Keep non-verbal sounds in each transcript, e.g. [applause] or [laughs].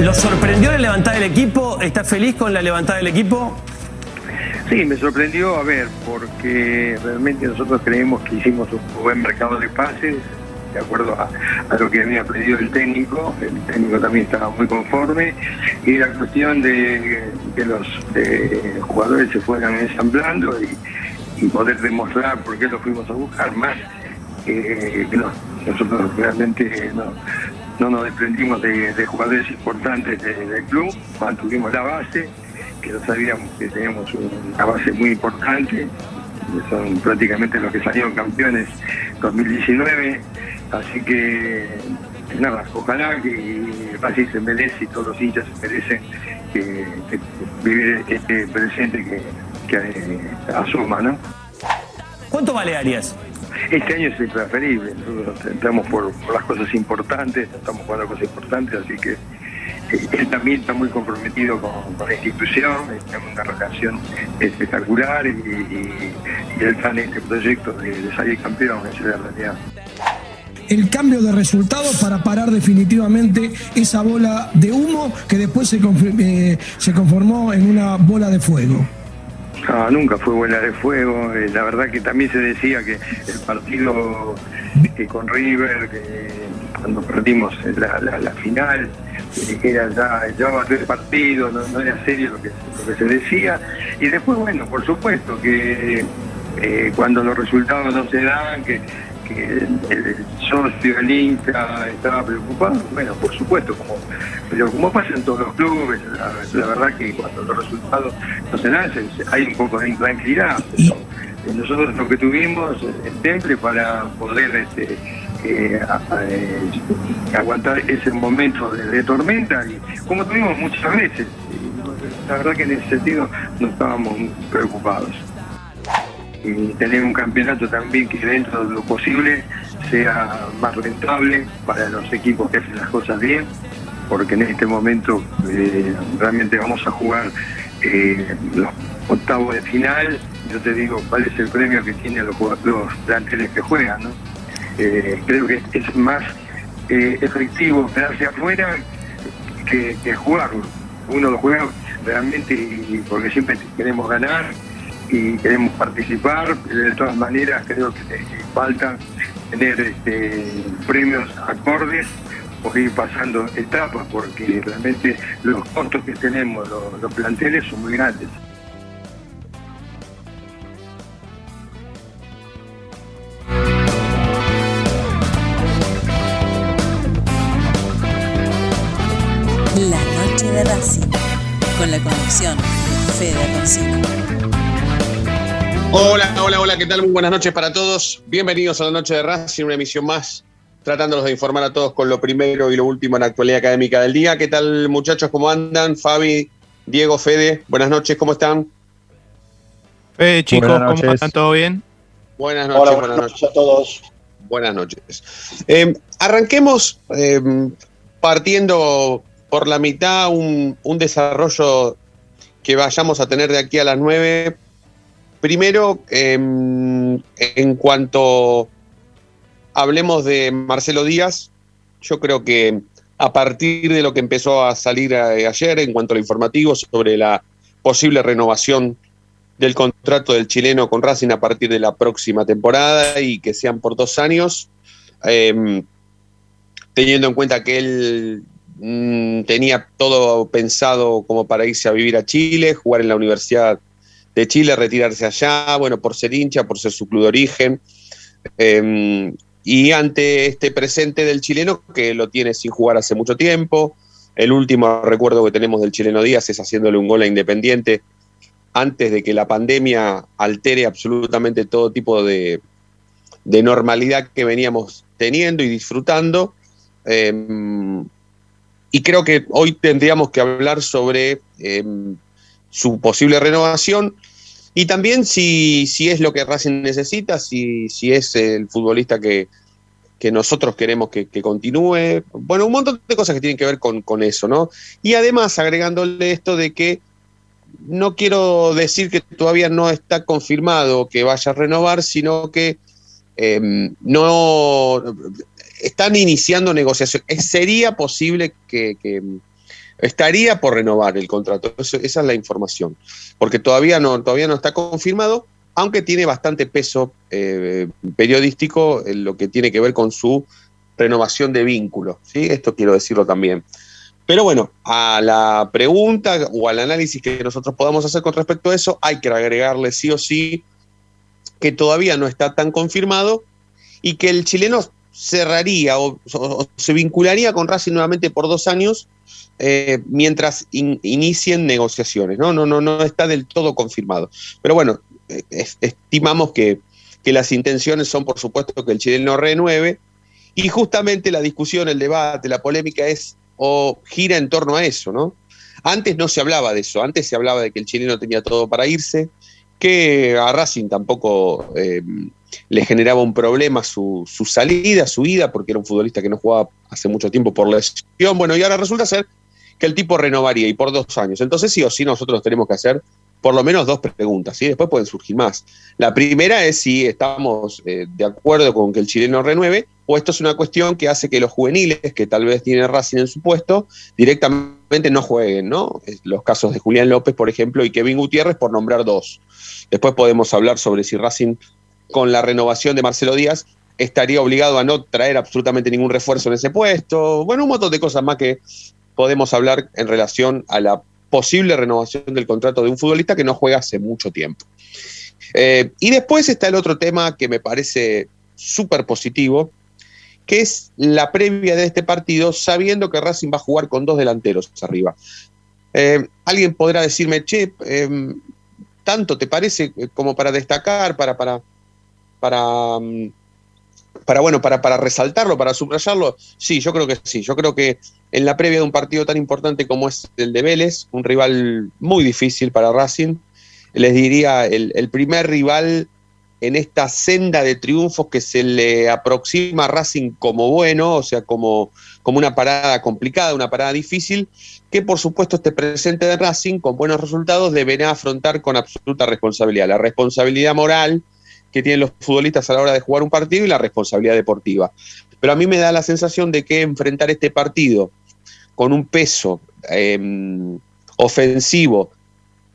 ¿Lo sorprendió la levantada del equipo? ¿Está feliz con la levantada del equipo? Sí, me sorprendió, a ver, porque realmente nosotros creemos que hicimos un buen mercado de pases, de acuerdo a, lo que había pedido el técnico, el técnico también estaba muy conforme, y la cuestión de que los jugadores se fueran ensamblando y, poder demostrar por qué lo fuimos a buscar, más que nosotros realmente no, no nos desprendimos de, jugadores importantes del club, mantuvimos la base, que no sabíamos que teníamos una base muy importante, son prácticamente los que salieron campeones 2019, así que nada, ojalá que Racing se merece y todos los hinchas se merecen que, vivir este presente que, que eh, asuma, ¿no? ¿Cuánto vale Arias? Este año es impreferible, estamos por, las cosas importantes, estamos jugando cosas importantes, así que eh, él también está muy comprometido con, la institución, tenemos una relación espectacular y, y, él está en este proyecto de, salir campeón, esa es la realidad el cambio de resultados para parar definitivamente esa bola de humo que después se, eh, se conformó en una bola de fuego. No, nunca fue buena de fuego. Eh, la verdad que también se decía que el partido con River, que cuando perdimos la, final, que era ya llevaba tres partidos, no, era serio lo que, se decía. Y después, bueno, por supuesto que eh, cuando los resultados no se dan, que que el, socio, el hincha estaba preocupado, bueno, por supuesto, como, pero como pasa en todos los clubes, la, verdad que cuando los resultados no se dan, hay un poco de intranquilidad. nosotros lo que tuvimos el temple para poder este, eh, eh, aguantar ese momento de, tormenta, y como tuvimos muchas veces, la verdad que en ese sentido no estábamos preocupados y tener un campeonato también que dentro de lo posible sea más rentable para los equipos que hacen las cosas bien, porque en este momento eh, realmente vamos a jugar eh, los octavos de final. Yo te digo cuál es el premio que tienen los, los planteles que juegan. Eh, creo que es más efectivo quedarse afuera que, que jugarlo. Uno lo juega realmente porque siempre queremos ganar y queremos participar, de todas maneras creo que falta tener este, premios acordes o ir pasando etapas, porque realmente los costos que tenemos, los, planteles son muy grandes. La noche de Racing, con la conexión de Fede. Hola, hola, hola, ¿qué tal? Muy buenas noches para todos. Bienvenidos a la Noche de Racing, una emisión más, tratándolos de informar a todos con lo primero y lo último en la actualidad académica del día. ¿Qué tal, muchachos? ¿Cómo andan? Fabi, Diego, Fede, buenas noches, ¿cómo están? Fede, chicos, ¿cómo están? ¿Todo bien? Buenas noches, buenas, noches. a todos. Buenas noches. Eh, arranquemos eh, partiendo por la mitad un, un desarrollo que vayamos a tener de aquí a las nueve Primero, em, en cuanto hablemos de Marcelo Díaz, yo creo que a partir de lo que empezó a salir eh, ayer en cuanto a lo informativo sobre la posible renovación del contrato del chileno con Racing a partir de la próxima temporada y que sean por dos años, em, teniendo en cuenta que él mm, tenía todo pensado como para irse a vivir a Chile, jugar en la Universidad de Chile, retirarse allá, bueno, por ser hincha, por ser su club de origen. Em, y ante este presente del chileno, que lo tiene sin jugar hace mucho tiempo, el último recuerdo que tenemos del chileno Díaz es haciéndole un gol a Independiente antes de que la pandemia altere absolutamente todo tipo de, normalidad que veníamos teniendo y disfrutando. Em, y creo que hoy tendríamos que hablar sobre em, su posible renovación y también si, si, es lo que Racing necesita, si, si es el futbolista que, nosotros queremos que, continúe. Bueno, un montón de cosas que tienen que ver con, con, eso, ¿no? Y además agregándole esto de que no quiero decir que todavía no está confirmado que vaya a renovar, sino que em, no están iniciando negociaciones. Sería posible que, estaría por renovar el contrato. esa es la información, porque todavía no, todavía no está confirmado, aunque tiene bastante peso eh, periodístico en lo que tiene que ver con su renovación de vínculo. ¿sí? Esto quiero decirlo también. Pero bueno, a la pregunta o al análisis que nosotros podamos hacer con respecto a eso, hay que agregarle sí o sí que todavía no está tan confirmado y que el chileno cerraría o, se vincularía con Racing nuevamente por dos años eh, mientras inicien negociaciones. ¿no? No, no, no está del todo confirmado. Pero bueno, eh, estimamos que, que las intenciones son, por supuesto, que el chileno renueve. Y justamente la discusión, el debate, la polémica es o gira en torno a eso, ¿no? Antes no se hablaba de eso, antes se hablaba de que el chileno tenía todo para irse, que a Racing tampoco eh, le generaba un problema su, salida, su ida, porque era un futbolista que no jugaba hace mucho tiempo por lesión. Bueno, y ahora resulta ser que el tipo renovaría y por dos años. Entonces sí o sí nosotros tenemos que hacer por lo menos dos preguntas, y después pueden surgir más. La primera es si estamos eh, de acuerdo con que el chileno renueve, o esto es una cuestión que hace que los juveniles, que tal vez tienen Racing en su puesto, directamente no jueguen, ¿no? Los casos de Julián López, por ejemplo, y Kevin Gutiérrez, por nombrar dos. Después podemos hablar sobre si Racing, con la renovación de Marcelo Díaz, estaría obligado a no traer absolutamente ningún refuerzo en ese puesto. Bueno, un montón de cosas más que podemos hablar en relación a la posible renovación del contrato de un futbolista que no juega hace mucho tiempo. Eh, y después está el otro tema que me parece súper positivo, que es la previa de este partido, sabiendo que Racing va a jugar con dos delanteros arriba. Eh, alguien podrá decirme, che, em, ¿tanto te parece como para destacar, para, para, para, mm, para bueno, para, para resaltarlo, para subrayarlo? Sí, yo creo que sí. Yo creo que en la previa de un partido tan importante como es el de Vélez, un rival muy difícil para Racing. Les diría, el, primer rival en esta senda de triunfos que se le aproxima a Racing como bueno, o sea, como, como una parada complicada, una parada difícil, que por supuesto este presente de Racing con buenos resultados deberá afrontar con absoluta responsabilidad. La responsabilidad moral que tienen los futbolistas a la hora de jugar un partido y la responsabilidad deportiva. Pero a mí me da la sensación de que enfrentar este partido con un peso em, ofensivo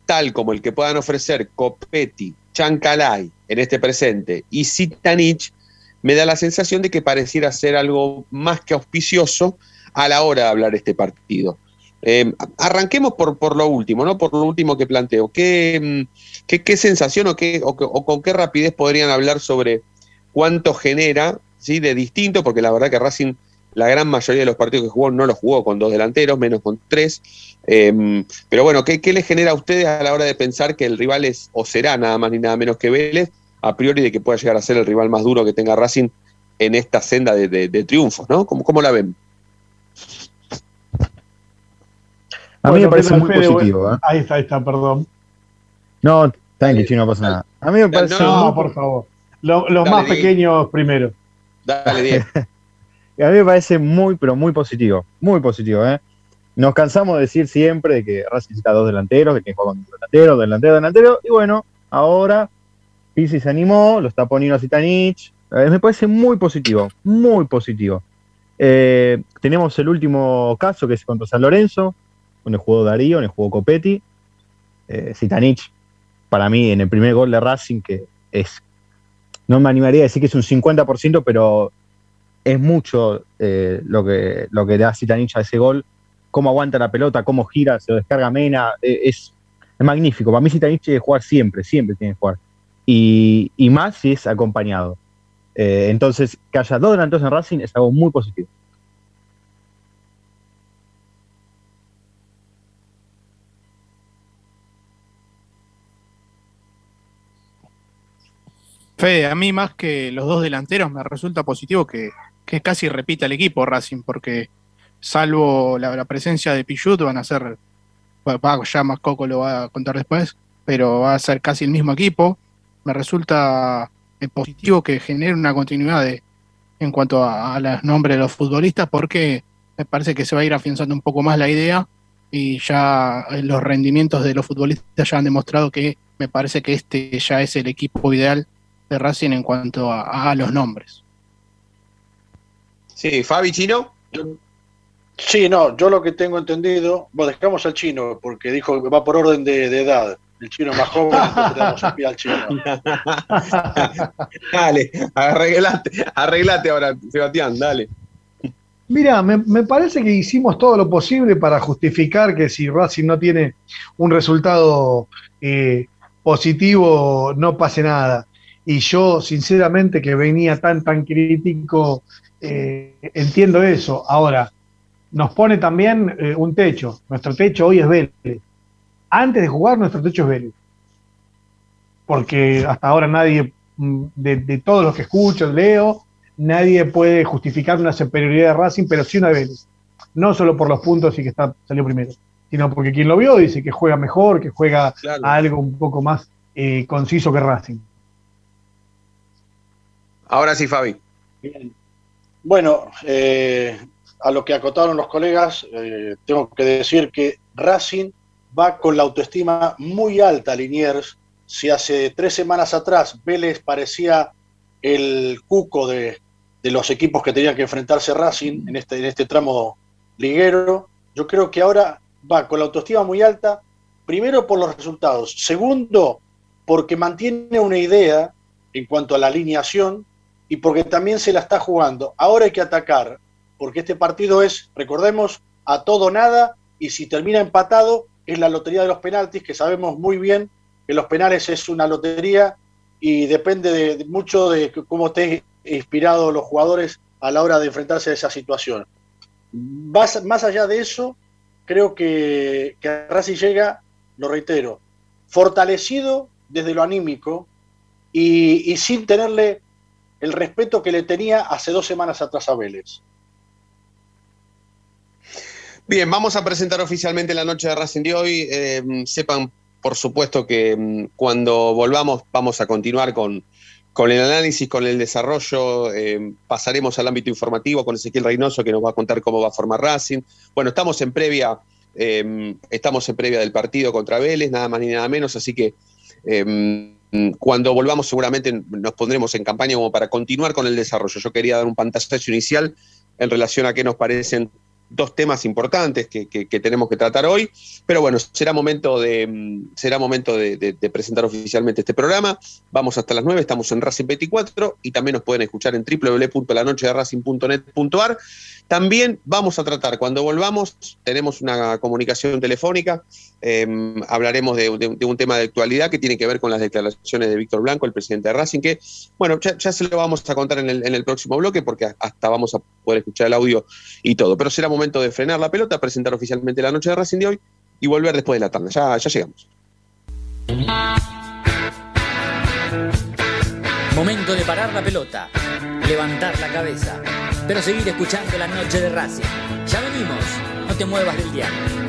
tal como el que puedan ofrecer Copetti, Chancalay en este presente y Sitanich, me da la sensación de que pareciera ser algo más que auspicioso a la hora de hablar este partido. Em, arranquemos por, por, lo último, ¿no? Por lo último que planteo. ¿Qué, em, qué, sensación o, qué, o, con qué rapidez podrían hablar sobre cuánto genera, ¿sí? De distinto, porque la verdad que Racing la gran mayoría de los partidos que jugó no los jugó con dos delanteros, menos con tres. Em, pero bueno, ¿qué, ¿qué les genera a ustedes a la hora de pensar que el rival es o será nada más ni nada menos que Vélez, a priori de que pueda llegar a ser el rival más duro que tenga Racing en esta senda de, triunfos, ¿no? ¿Cómo, ¿Cómo, la ven? A mí me parece muy positivo. ¿eh? Ahí está, ahí está, perdón. No, tranqui, no pasa nada. A mí me parece. No, por favor. los más pequeños primero. Dale, Diego. [laughs] a mí me parece muy, pero muy positivo. Muy positivo, ¿eh? Nos cansamos de decir siempre de que Racing necesita dos delanteros, tiene que jugar con delantero, delantero, delantero. Y bueno, ahora Pizzi se animó, lo está poniendo a Zitanich. Eh, me parece muy positivo, muy positivo. Eh, tenemos el último caso que es contra San Lorenzo, donde jugó Darío, donde jugó Copetti. Eh, Zitanich, para mí, en el primer gol de Racing, que es, no me animaría a decir que es un 50%, pero es mucho eh, lo, que, lo que da Zitanich a ese gol, cómo aguanta la pelota, cómo gira, se lo descarga Mena, eh, es, magnífico. Para mí Zitanich tiene que jugar siempre, siempre tiene que jugar. Y, más si es acompañado. Eh, entonces, que haya dos delanteros en Racing es algo muy positivo. Fede, a mí más que los dos delanteros me resulta positivo que, que casi repita el equipo Racing, porque salvo la, presencia de Pichut van a ser, ya más Coco lo va a contar después, pero va a ser casi el mismo equipo. Me resulta eh, positivo que genere una continuidad de, en cuanto a, a los nombres de los futbolistas, porque me parece que se va a ir afianzando un poco más la idea y ya eh, los rendimientos de los futbolistas ya han demostrado que me parece que este ya es el equipo ideal de Racing en cuanto a, los nombres. Sí, Fabi Chino. Sí, no, yo lo que tengo entendido, bueno, dejamos al chino porque dijo que va por orden de, edad. El chino más joven, entonces le al chino. [laughs] dale, arreglate, arreglate ahora, Sebastián, dale. Mira, me, parece que hicimos todo lo posible para justificar que si Racing no tiene un resultado eh, positivo, no pase nada. Y yo, sinceramente, que venía tan, tan crítico, eh, entiendo eso. Ahora, nos pone también eh, un techo. Nuestro techo hoy es Vélez. Antes de jugar, nuestro techo es Vélez. Porque hasta ahora nadie, mm, de, de todos los que escucho, leo, nadie puede justificar una superioridad de Racing, pero sí una de Vélez. No solo por los puntos y que está, salió primero, sino porque quien lo vio dice que juega mejor, que juega a algo un poco más eh, conciso que Racing. Ahora sí, Fabi. Bueno, eh, a lo que acotaron los colegas, eh, tengo que decir que Racing va con la autoestima muy alta, Liniers. Si hace tres semanas atrás Vélez parecía el cuco de, de los equipos que tenían que enfrentarse Racing en este, en este tramo liguero. Yo creo que ahora va con la autoestima muy alta, primero por los resultados, segundo porque mantiene una idea en cuanto a la alineación y porque también se la está jugando. Ahora hay que atacar, porque este partido es, recordemos, a todo nada y si termina empatado es la lotería de los penaltis, que sabemos muy bien que los penales es una lotería y depende de, mucho de cómo esté inspirado los jugadores a la hora de enfrentarse a esa situación. Más, más allá de eso, creo que, que Racing llega, lo reitero, fortalecido desde lo anímico y, sin tenerle el respeto que le tenía hace dos semanas atrás a Vélez. Bien, vamos a presentar oficialmente la noche de Racing de hoy. Eh, sepan, por supuesto, que mm, cuando volvamos vamos a continuar con, con el análisis, con el desarrollo, eh, pasaremos al ámbito informativo con Ezequiel Reynoso que nos va a contar cómo va a formar Racing. Bueno, estamos en previa, eh, estamos en previa del partido contra Vélez, nada más ni nada menos, así que cuando volvamos seguramente nos pondremos en campaña como para continuar con el desarrollo. Yo quería dar un pantallazo inicial en relación a qué nos parecen dos temas importantes que, tenemos que tratar hoy, pero bueno, será momento de, mm, será momento de, presentar oficialmente este programa. Vamos hasta las 9, estamos en Racing 24 y también nos pueden escuchar en www.lanochederacing.net.ar. También vamos a tratar, cuando volvamos, tenemos una comunicación telefónica, em, hablaremos de, un tema de actualidad que tiene que ver con las declaraciones de Víctor Blanco, el presidente de Racing, que, bueno, ya, se lo vamos a contar en el, próximo bloque porque hasta vamos a poder escuchar el audio y todo. Pero será momento de frenar la pelota, presentar oficialmente la noche de Racing de hoy y volver después de la tarde. Ya, llegamos. Momento de parar la pelota, levantar la cabeza pero seguir escuchando la noche de Racing. Ya venimos, no te muevas del diario.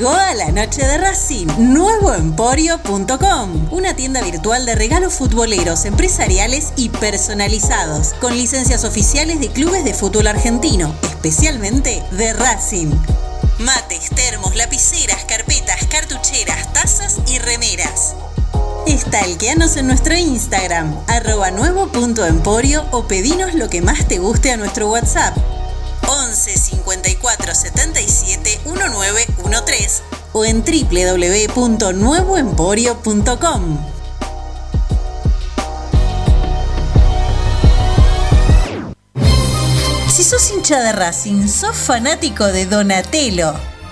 Noche de Racing, nuevoemporio.com, una tienda virtual de regalos futboleros, empresariales y personalizados, con licencias oficiales de clubes de fútbol argentino, especialmente de Racing. Mates, termos, lapiceras, carpetas, cartucheras, tazas y remeras. Estalqueanos en nuestro Instagram, arroba nuevo.emporio o pedinos lo que más te guste a nuestro WhatsApp. 11 54 77 1913 o en www.nuevoemporio.com. Si sos hincha de Racing, sos fanático de Donatello.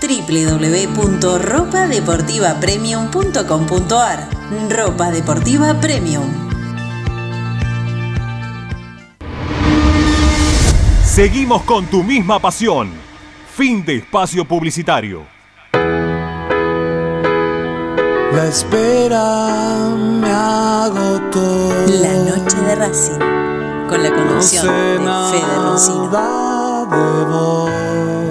www.ropadeportivapremium.com.ar Ropa Deportiva Premium. Seguimos con tu misma pasión. Fin de espacio publicitario. La espera me agotó. La noche de Racing, con la conducción de Fede Roncino.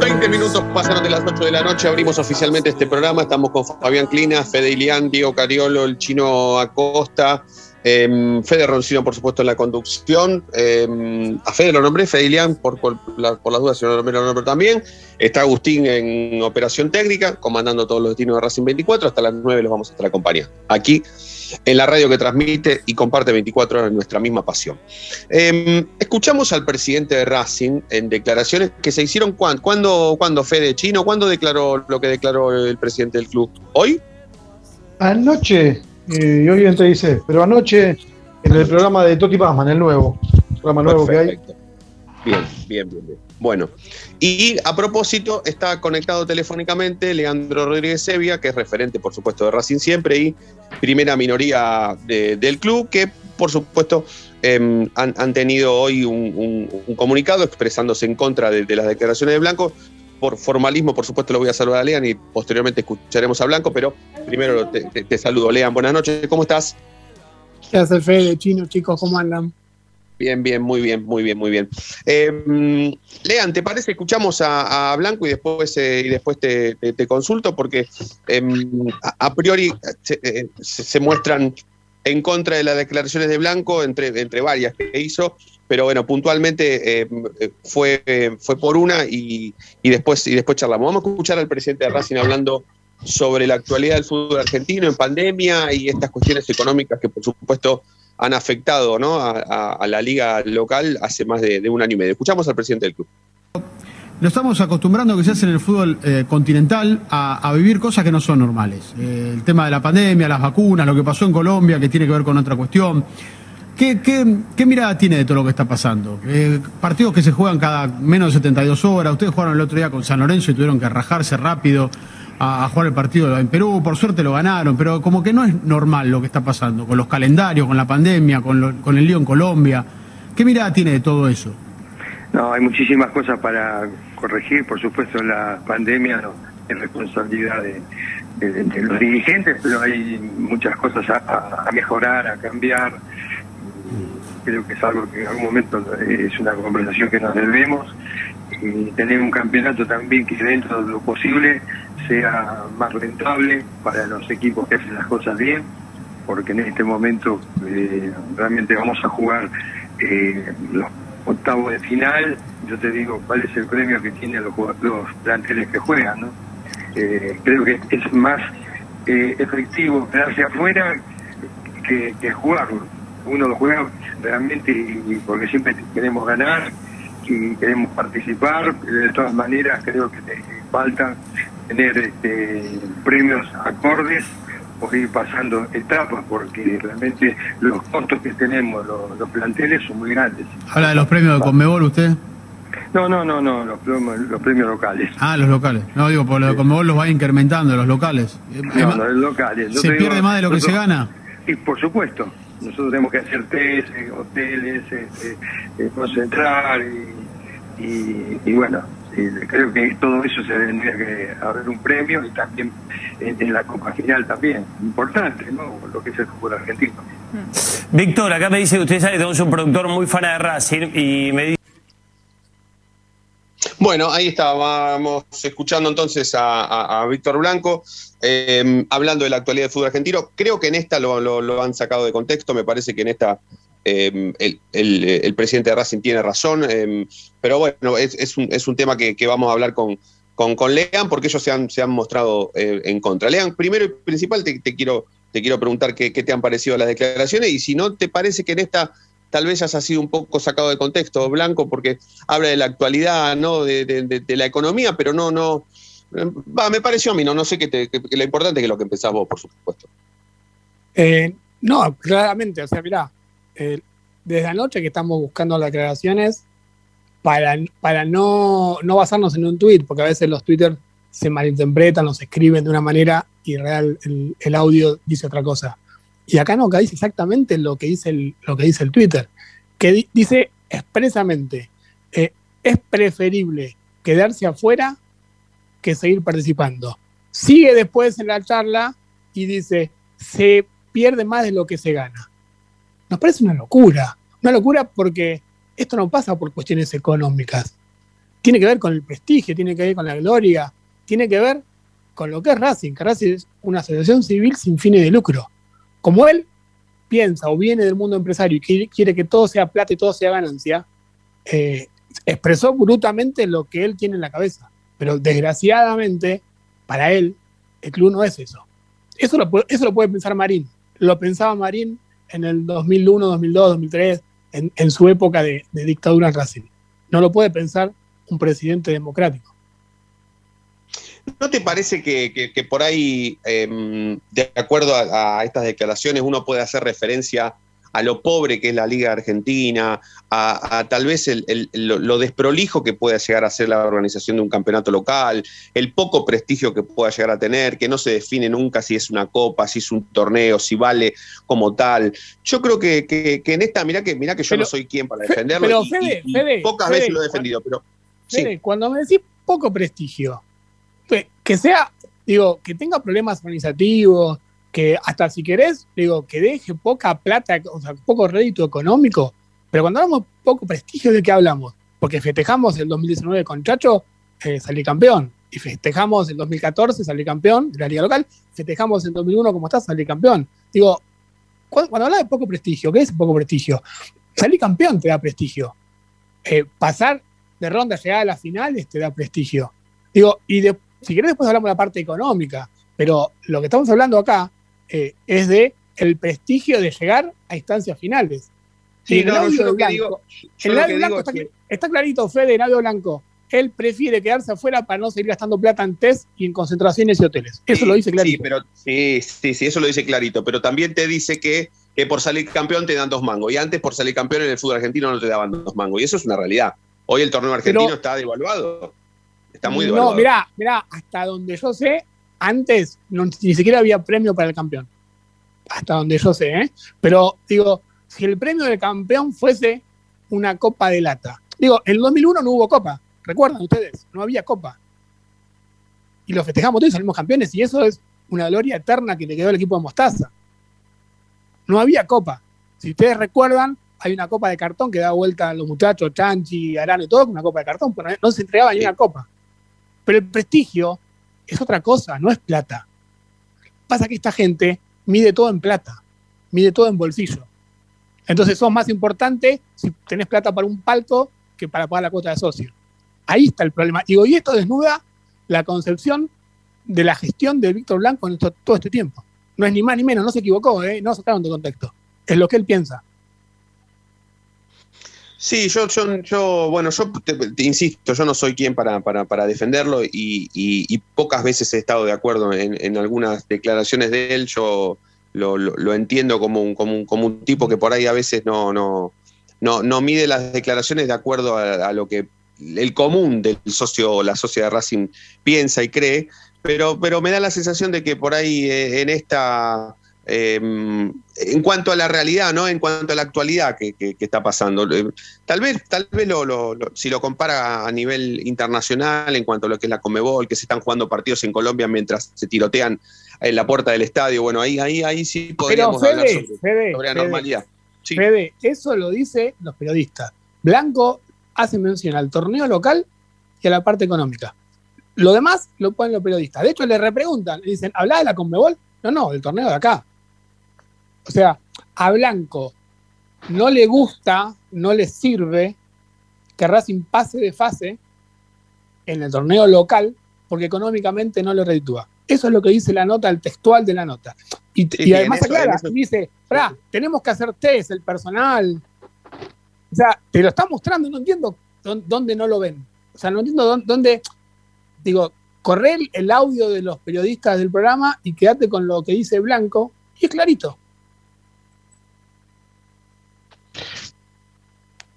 20 minutos pasaron de las 8 de la noche, abrimos oficialmente este programa. Estamos con Fabián Clina, Fede Ilián, Diego Cariolo, el chino Acosta, eh, Fede Roncino, por supuesto, en la conducción. Eh, a Fede lo nombré, Fede Ilián, por, la- las dudas, si no lo lo también. Está Agustín en operación técnica, comandando todos los destinos de Racing 24. Hasta las 9 los vamos a estar acompañando. Aquí, en la radio que transmite y comparte 24 horas nuestra misma pasión. Eh, escuchamos al presidente de Racing en declaraciones que se hicieron cuándo, cuándo, cuándo Fede Chino, ¿cuándo declaró lo que declaró el presidente del club? ¿Hoy? Anoche, y hoy te dice, pero anoche en el programa de Toti Pazman, el nuevo, programa nuevo que hay. Bien, bien, bien, bien. Bueno, y a propósito, está conectado telefónicamente Leandro Rodríguez Sevilla, que es referente, por supuesto, de Racing siempre y primera minoría de- del club, que, por supuesto, eh, han, tenido hoy un, un- un comunicado expresándose en contra de las declaraciones de Blanco. Por formalismo, por supuesto, lo voy a saludar a Lean y posteriormente escucharemos a Blanco, pero primero te, te- te saludo. Lean, buenas noches, ¿cómo estás? ¿Qué hace Fede, chino, chicos? ¿Cómo andan? Bien, bien, muy bien, muy bien, muy bien. Eh, Lean, ¿te parece? Escuchamos a, a Blanco y después, eh, y después te, te- te consulto porque eh, a, priori se, eh, se- se muestran en contra de las declaraciones de Blanco, entre, entre varias que hizo, pero bueno, puntualmente eh, fue, eh, fue por una y, y después, y después charlamos. Vamos a escuchar al presidente de Racing hablando sobre la actualidad del fútbol argentino en pandemia y estas cuestiones económicas que por supuesto han afectado ¿no? a, la liga local hace más de, un año y medio. Escuchamos al presidente del club. Lo estamos acostumbrando hace en el fútbol eh, continental a, vivir cosas que no son normales. El tema de la pandemia, las vacunas, lo que pasó en Colombia, que tiene que ver con otra cuestión. ¿Qué, qué, qué mirada tiene de todo lo que está pasando? Eh, partidos que se juegan cada menos de 72 horas. Ustedes jugaron el otro día con San Lorenzo y tuvieron que rajarse rápido a, jugar el partido en Perú. Por suerte lo ganaron, pero como que no es normal lo que está pasando con los calendarios, con la pandemia, con, el lío en Colombia. ¿Qué mirada tiene de todo eso? No, hay muchísimas cosas para corregir, por supuesto la pandemia es responsabilidad de, los dirigentes, pero hay muchas cosas a mejorar, a cambiar. Creo que es algo que en algún momento es una conversación que nos debemos tener un campeonato también que dentro de lo posible sea más rentable para los equipos que hacen las cosas bien, porque en este momento eh, realmente vamos a jugar eh, los octavos de final, yo te digo cuál es el premio que tienen los, los planteles que juegan, ¿no? Eh, creo que es más eh, efectivo quedarse afuera que, que jugarlo. Uno lo juega realmente porque siempre queremos ganar y queremos participar, pero de todas maneras creo que falta tener este, premios acordes o ir pasando etapas porque realmente los costos que tenemos los, los planteles son muy grandes. ¿Habla de los premios de Conmebol usted? No, no, no, no, los premios, los premios locales. Ah, los locales. No, digo, por lo de Conmebol los va incrementando, los locales. No, no, los locales. Yo ¿Se digo, pierde más de lo que se gana? Y por supuesto, nosotros tenemos que hacer test, eh, hoteles, este, eh, concentrar y, y- y bueno, eh, creo que todo eso se tendría que haber un premio y también en, en la Copa Final también, importante, ¿no? Lo que es el fútbol argentino. Víctor, acá me dice que usted sabe que tenemos un productor muy fan de Racing y me dice. Bueno, ahí estábamos escuchando entonces a, a- a Víctor Blanco eh, hablando de la actualidad del fútbol argentino. Creo que en esta lo, han sacado de contexto, me parece que en esta eh, el, el- presidente de Racing tiene razón, eh, pero bueno, es, es un, es un tema que, que vamos a hablar con, con, con Lean porque ellos se han, se han mostrado eh, en contra. Lean, primero y principal te, quiero, te quiero preguntar qué, qué te han parecido las declaraciones y si no te parece que en esta tal vez has sido un poco sacado de contexto, Blanco, porque habla de la actualidad, ¿no? De, de- de- de la economía, pero no, no. Va, me pareció a mí, no, no sé qué te, que- que lo importante es lo que empezás vos, por supuesto. Eh, no, claramente, o sea, mirá, eh, desde anoche que estamos buscando las declaraciones para, para no, no basarnos en un tweet, porque a veces los Twitter se malinterpretan, los escriben de una manera y real el, el audio dice otra cosa. Y acá no, acá dice exactamente lo que dice el, lo que dice el Twitter, que di- dice expresamente, eh, es preferible quedarse afuera que seguir participando. Sigue después en la charla y dice, se pierde más de lo que se gana. Nos parece una locura, una locura porque esto no pasa por cuestiones económicas. Tiene que ver con el prestigio, tiene que ver con la gloria, tiene que ver con lo que es Racing, que Racing es una asociación civil sin fines de lucro. Como él piensa o viene del mundo empresario y quiere, que todo sea plata y todo sea ganancia, eh, expresó brutamente lo que él tiene en la cabeza. Pero desgraciadamente, para él, el club no es eso. Eso lo, eso lo puede pensar Marín. Lo pensaba Marín en el 2001, 2002, 2003, en, en su época de, de dictadura en. No lo puede pensar un presidente democrático. ¿No te parece que, que- por ahí, eh, de acuerdo a, a estas declaraciones, uno puede hacer referencia a lo pobre que es la Liga Argentina, a, a tal vez el- el- lo, lo desprolijo que pueda llegar a ser la organización de un campeonato local, el poco prestigio que pueda llegar a tener, que no se define nunca si es una copa, si es un torneo, si vale como tal. Yo creo que, que- que en esta, mirá que, mirá que yo Pero- no soy quien para defenderlo, pero y- Fede, y- y Fede, pocas Fede, veces lo he defendido, pero sí. Fede, cuando me decís poco prestigio, que sea, digo, que tenga problemas organizativos, que hasta si querés, digo, que deje poca plata, o sea, poco rédito económico, pero cuando hablamos poco prestigio, ¿de qué hablamos? Porque festejamos el 2019 con Chacho, eh, salí campeón, y festejamos el 2014, salí campeón de la liga local, festejamos el 2001 como está, salí campeón. Digo, cuando, cuando hablas de poco prestigio, ¿qué es poco prestigio? Salí campeón te da prestigio. Eh, pasar de ronda, llegar a las finales te da prestigio. Digo, y si querés después hablamos de la parte económica, Pero lo que estamos hablando acá eh, es de el prestigio de llegar a instancias finales. Sí, el no, yo lo que digo- lo el que audio Blanco digo está, clarito, Fede, en audio blanco. Él prefiere quedarse afuera para no seguir gastando plata en test y en concentraciones y hoteles. Eso lo dice clarito. Sí, pero sí, sí, sí, eso lo dice clarito. Pero también te dice que, que por salir campeón te dan dos mangos. Y antes por salir campeón en el fútbol argentino no te daban dos mangos. Y eso es una realidad. Hoy el torneo argentino Pero- está devaluado. Está muy No, devaluado. mirá, mirá, hasta donde yo sé, antes no- ni siquiera había premio para el campeón. Hasta donde yo sé, ¿eh? Pero digo, si el premio del campeón fuese una copa de lata. Digo, en el 2001 no hubo copa. ¿Recuerdan ustedes? No había copa. Y lo festejamos todos y salimos campeones. Y eso es una gloria eterna que le quedó al equipo de Mostaza. No había copa. Si ustedes recuerdan, hay una copa de cartón que da vuelta a los muchachos, Chanchi, Arano y todo, una copa de cartón, pero no se entregaba ni una copa. Pero el prestigio es otra cosa, no es plata. Pasa que esta gente mide todo en plata, mide todo en bolsillo. Entonces sos más importante si tenés plata para un palco que para pagar la cuota de socio. Ahí está el problema. Y esto desnuda la concepción de la gestión de Víctor Blanco en todo este tiempo. No es ni más ni menos, no se equivocó, ¿eh? no sacaron de contexto. Es lo que él piensa. Sí, yo, yo, yo bueno, yo te, insisto, yo no soy quien para, para, para defenderlo y, y- pocas veces he estado de acuerdo en, en algunas declaraciones de él. Yo lo, lo- entiendo como un, como, un, como un tipo que por ahí a veces no, no, no, no mide las declaraciones de acuerdo a, lo que el común del socio o la socia de Racing piensa y cree, pero, pero me da la sensación de que por ahí eh, en esta eh, en cuanto a la realidad, ¿no? En cuanto a la actualidad que, que- que está pasando. Eh, Tal vez, tal vez lo, lo- lo- si lo compara a nivel internacional, en cuanto a lo que es la Comebol, que se están jugando partidos en Colombia mientras se tirotean en la puerta del estadio, bueno, ahí, ahí, ahí sí Pero podríamos hablar Fede, sobre, Fede, sobre la Fede, normalidad. Sí. Fede, eso lo dicen los periodistas. Blanco hace mención al torneo local y a la parte económica. Lo demás lo ponen los periodistas. De hecho, le repreguntan, le dicen, ¿habla de la Conmebol? No, no, del torneo de acá. O sea, a Blanco no le gusta, no le sirve que Racing pase de fase en el torneo local porque económicamente no lo reditúa. Eso es lo que dice la nota, el textual de la nota. Y, Sí, y sí, además eso- aclara, dice, "Pará, tenemos que hacer test, el personal. O sea, te lo está mostrando, no entiendo dón- dónde no lo ven. O sea, no entiendo dón- dónde, digo, correr el audio de los periodistas del programa y quédate con lo que dice Blanco, y es clarito.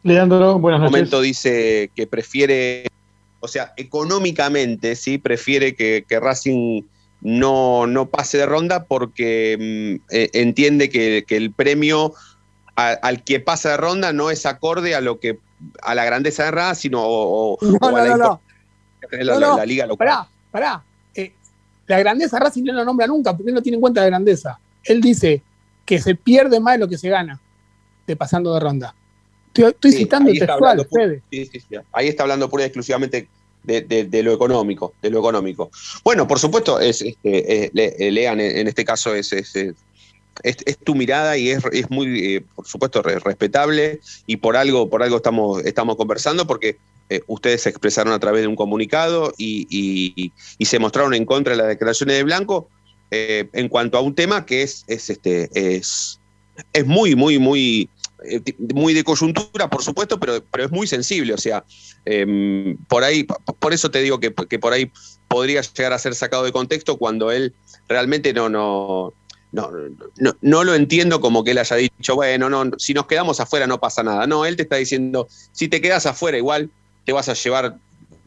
Leandro, buenas un noches. momento dice que prefiere, o sea, económicamente, sí, prefiere que, que Racing no, no pase de ronda porque mm, eh, entiende que, que el premio a- al que pasa de ronda no es acorde a lo que a la grandeza de Racing o, o- No, o a no, la no, no. importancia que tiene la, No, la- no, la liga local. Pará, pará. Eh, la grandeza Racing no lo nombra nunca porque él no tiene en cuenta la grandeza. Él dice que se pierde más de lo que se gana de pasando de ronda. Estoy, estoy Sí, citando ahí el está textual, hablando. Sí, sí. Ahí está hablando pura y exclusivamente de, de- de lo económico, de lo económico. Bueno, por supuesto, es, este, eh, le- eh, Lean, en este caso es, es, es- tu mirada y es, es muy, eh, por supuesto, re- respetable y por algo, por algo estamos, estamos conversando porque eh, ustedes se expresaron a través de un comunicado y, y- y se mostraron en contra de las declaraciones de Blanco eh, en cuanto a un tema que es, es, este, es, es muy, muy, muy, muy de coyuntura, por supuesto, pero, pero es muy sensible. O sea, em, por ahí, por eso te digo que, que por ahí podría llegar a ser sacado de contexto cuando él realmente no, no, no, no, no lo entiendo como que él haya dicho, bueno, no, si nos quedamos afuera no pasa nada. No, él te está diciendo, si te quedas afuera igual te vas a llevar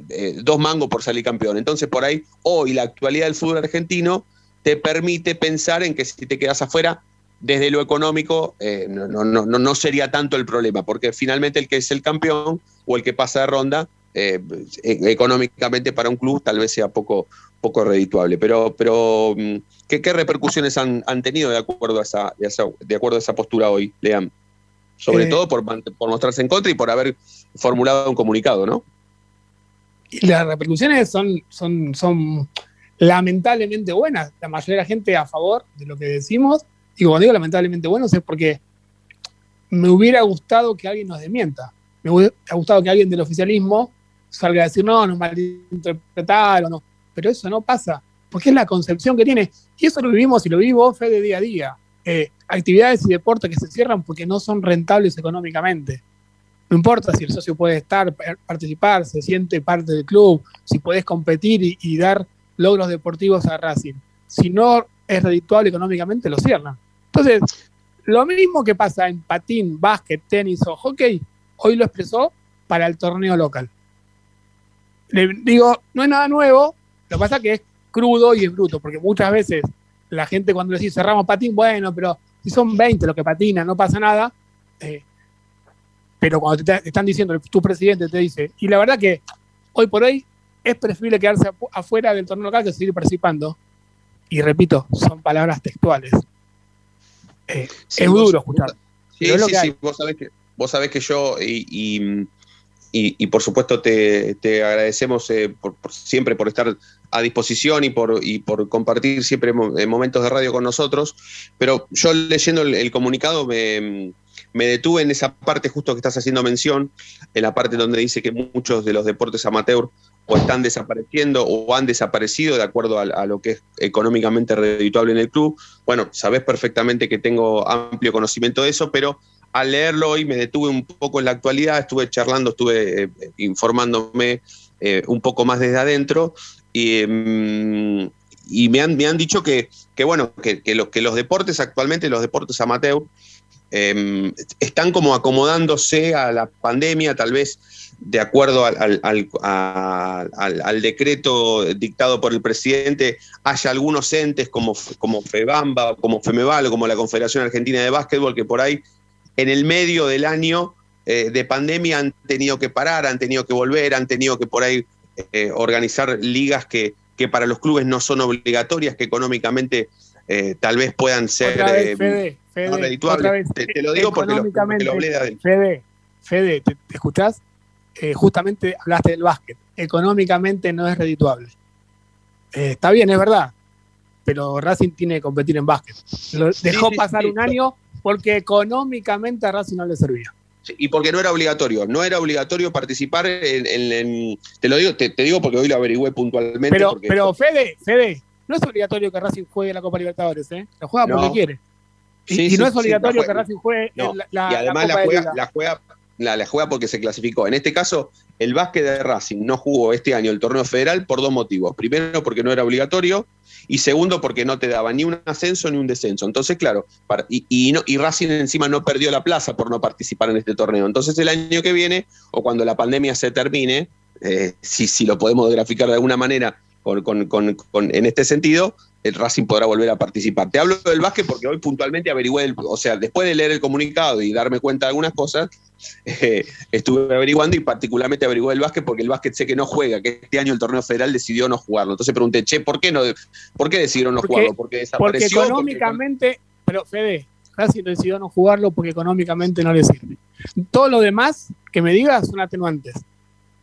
eh, dos mangos por salir campeón. Entonces, por ahí, hoy la actualidad del fútbol argentino te permite pensar en que si te quedas afuera, desde lo económico, eh, no, no, no, no- sería tanto el problema, porque finalmente el que es el campeón o el que pasa de ronda, eh, eh, económicamente para un club tal vez sea poco, poco redituable. Pero, pero mm, ¿qué, qué repercusiones han, han tenido de acuerdo a esa, de esa- de acuerdo a esa postura hoy, Lean? Sobre Eh, todo por, por mostrarse en contra y por haber formulado un comunicado, ¿no? Las repercusiones son, son, son lamentablemente buenas. La mayoría de la gente a favor de lo que decimos. Y cuando digo lamentablemente buenos es porque me hubiera gustado que alguien nos desmienta. Me hubiera gustado que alguien del oficialismo salga a decir, no, nos malinterpretaron. Pero eso no pasa. porque es la concepción que tiene. Y eso lo vivimos y lo vivo Fede día a día. Eh, actividades y deportes que se cierran porque no son rentables económicamente. No importa si el socio puede estar, participar, se siente parte del club, si puedes competir y, y dar logros deportivos a Racing. Si no es redituable económicamente, lo cierran. Entonces, lo mismo que pasa en patín, básquet, tenis o hockey, hoy lo expresó para el torneo local. Le digo, no es nada nuevo, lo que pasa es que es crudo y es bruto, porque muchas veces la gente cuando le dice cerramos patín, bueno, pero si son 20 los que patinan, no pasa nada. Eh, pero cuando te, están diciendo, tu presidente te dice, y la verdad que hoy por hoy es preferible quedarse afu- afuera del torneo local que seguir participando. Y repito, son palabras textuales. Eh, Sí, es vos- duro escuchar. Sí, es sí, sí, vos sabés que, vos sabés que yo, y, y- y- y por supuesto te, te agradecemos eh, por, por siempre por estar a disposición y por, y por compartir siempre eh, momentos de radio con nosotros, pero yo leyendo el, el comunicado me, me detuve en esa parte justo que estás haciendo mención, en la parte donde dice que muchos de los deportes amateur o están desapareciendo o han desaparecido de acuerdo a, lo que es económicamente redituable en el club. Bueno, sabés perfectamente que tengo amplio conocimiento de eso, pero al leerlo hoy me detuve un poco en la actualidad, estuve charlando, estuve eh, informándome eh, un poco más desde adentro y, mm, y me, han, me han dicho que, que bueno, que, que los, que los deportes actualmente, los deportes amateur, eh, están como acomodándose a la pandemia, tal vez de acuerdo al, al- al- a- al- decreto dictado por el presidente, haya algunos entes como, como FEBAMBA, como FEMEBAL, o como la Confederación Argentina de Básquetbol, que por ahí en el medio del año eh, de pandemia han tenido que parar, han tenido que volver, han tenido que por ahí eh, organizar ligas que, que para los clubes no son obligatorias, que económicamente eh, tal vez puedan ser vez, eh, Fede, no Fede, redituables. otra vez, Te, te lo digo porque lo, porque económicamente, lo hablé de adentro. Fede, Fede, ¿te, te escuchás? Eh, justamente hablaste del básquet. Económicamente no es redituable. Eh, está bien, es verdad. Pero Racing tiene que competir en básquet. Lo dejó sí, pasar sí, un año porque económicamente a Racing no le servía. Y porque no era obligatorio, no era obligatorio participar en, en- en- te lo digo, te, te digo porque hoy lo averigüé puntualmente. Pero, porque- pero Fede, Fede, no es obligatorio que Racing juegue la Copa Libertadores, ¿eh? Lo juega porque No. quiere. Y, no es obligatorio la que. Racing juegue No, la, la- y además la la, Copa de juega, Liga. la juega, la, la juega porque se clasificó. En este caso, el básquet de Racing no jugó este año el torneo federal por dos motivos. Primero, porque no era obligatorio, y segundo, porque no te daba ni un ascenso ni un descenso. Entonces, claro, y, no, y Racing encima no perdió la plaza por no participar en este torneo. Entonces, el año que viene, o cuando la pandemia se termine, eh, si, si lo podemos graficar de alguna manera con- con- con- en este sentido, el Racing podrá volver a participar. Te hablo del básquet porque hoy puntualmente averigüé, el- o sea, después de leer el comunicado y darme cuenta de algunas cosas, [laughs] eh, estuve averiguando y particularmente averigué el básquet porque el básquet sé que no juega, que este año el torneo federal decidió no jugarlo. Entonces pregunté, che, ¿por qué, no, por qué decidieron no Porque- jugarlo? Porque Porque desapareció. porque- económicamente, pero Fede, Racing decidió no jugarlo porque económicamente no le sirve. Todo lo demás que me digas son atenuantes.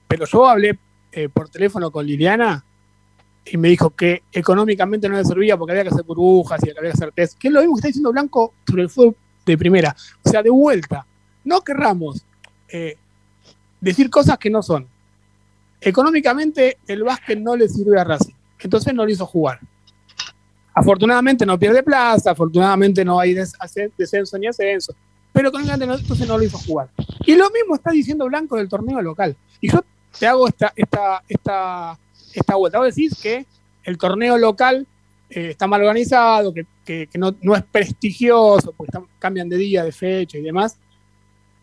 Pero yo hablé eh, por teléfono con Liliana y me dijo que económicamente no le servía porque había que hacer burbujas y había que hacer test. Que es lo mismo que está diciendo Blanco sobre el fútbol de primera. O sea, de vuelta. No querramos eh, decir cosas que no son. Económicamente el básquet no le sirve a Racing. Entonces no lo hizo jugar. Afortunadamente no pierde plaza, afortunadamente no hay descenso ni ascenso, pero económicamente no, entonces no lo hizo jugar. Y lo mismo está diciendo Blanco del torneo local. Y yo te hago esta, esta, esta, esta vuelta. Vos decís que el torneo local eh, está mal organizado, que, no, es prestigioso, porque cambian de día, de fecha y demás.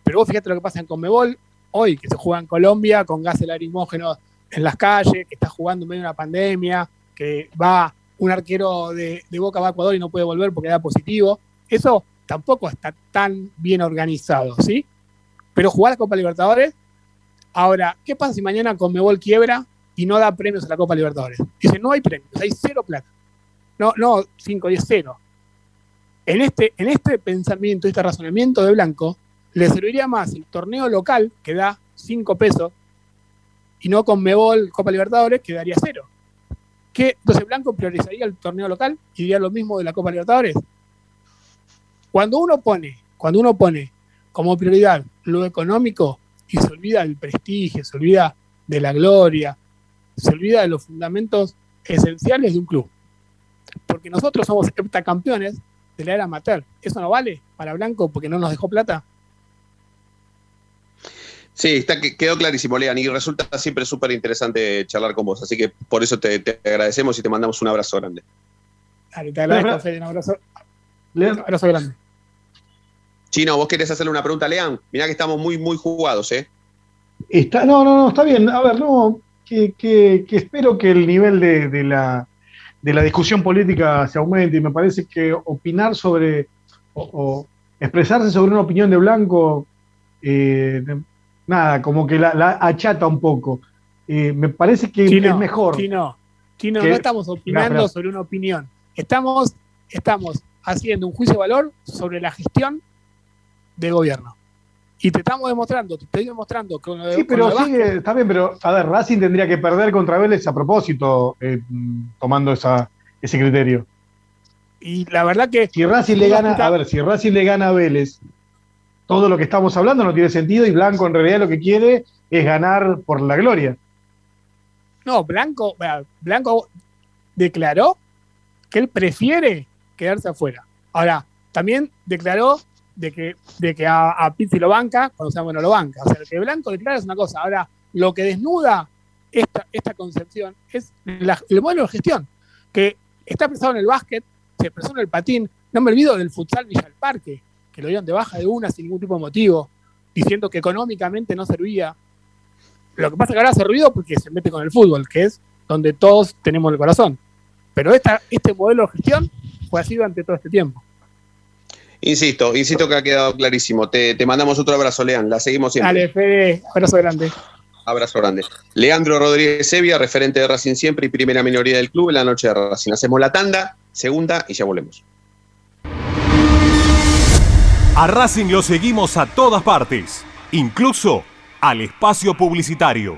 Pero vos fíjate lo que pasa en Conmebol hoy, que se juega en Colombia con gases lacrimógenos en las calles, que está jugando en medio de una pandemia, que va un arquero de, Boca a Ecuador y no puede volver porque da positivo. Eso tampoco está tan bien organizado, ¿sí? Pero jugar la Copa Libertadores, ahora, ¿qué pasa si mañana Conmebol quiebra y no da premios a la Copa Libertadores? Dice, no hay premios, hay cero plata. No, no, 5, 10, 0. En este, en este pensamiento, este razonamiento de Blanco, le serviría más el torneo local, que da 5 pesos, y no con Mebol Copa Libertadores, que daría 0. ¿Qué? Entonces Blanco priorizaría el torneo local y diría lo mismo de la Copa Libertadores. Cuando uno pone, cuando uno pone como prioridad lo económico y se olvida del prestigio, se olvida de la gloria, se olvida de los fundamentos esenciales de un club. porque nosotros somos heptacampeones de la era amateur. ¿Eso no vale para Blanco porque no nos dejó plata? Sí, está, quedó clarísimo, Lean, y resulta siempre súper interesante charlar con vos. Así que por eso te, te, agradecemos y te mandamos un abrazo grande. Dale, te agradezco, Fede, un abrazo. Un abrazo grande. Chino, vos querés hacerle una pregunta a Lean. Mirá que estamos muy, muy jugados, ¿eh? Está, no, no, no, está bien. A ver, no, que, que, que espero que el nivel de, de, la, de la discusión política se aumente y me parece que opinar sobre o, o expresarse sobre una opinión de Blanco eh, nada, como que la, la achata un poco. Eh, me parece que Chino, es mejor. Chino, Chino que- no estamos opinando sobre una opinión. Estamos, estamos haciendo un juicio de valor sobre la gestión del gobierno. Y te estamos demostrando, te estoy demostrando que con lo de, Sí, pero sí, está bien, pero a ver, Racing tendría que perder contra Vélez a propósito, eh, tomando esa, ese criterio. Y la verdad que. Si Racing le gana, a ver, si Racing le gana a Vélez, todo lo que estamos hablando no tiene sentido y Blanco en realidad lo que quiere es ganar por la gloria. No, Blanco, Blanco declaró que él prefiere quedarse afuera. Ahora, también declaró de que, de que a, Pizzi lo banca cuando Samuel no lo banca. O sea, que Blanco declara es una cosa. Ahora, lo que desnuda esta, esta concepción es la- el modelo de gestión, que está expresado en el básquet, se expresó en el patín. No me olvido del futsal Villa del Parque, que lo dieron de baja de una sin ningún tipo de motivo, diciendo que económicamente no servía. Lo que pasa es que ahora hace ruido porque se mete con el fútbol, que es donde todos tenemos el corazón. Pero esta, este modelo de gestión fue así durante todo este tiempo. Insisto, insisto que ha quedado clarísimo. Te, te mandamos otro abrazo, Lean. La seguimos siempre. Dale, Fede, abrazo grande. Abrazo grande. Leandro Rodríguez Sevilla, referente de Racing siempre y primera minoría del club en la noche de Racing. Hacemos la tanda, segunda y ya volvemos. A Racing lo seguimos a todas partes, incluso al espacio publicitario.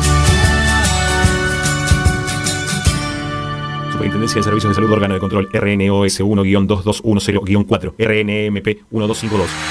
Superintendencia de Servicios de Salud Órgano de Control RNOS 1-2210-4 RNMP 1252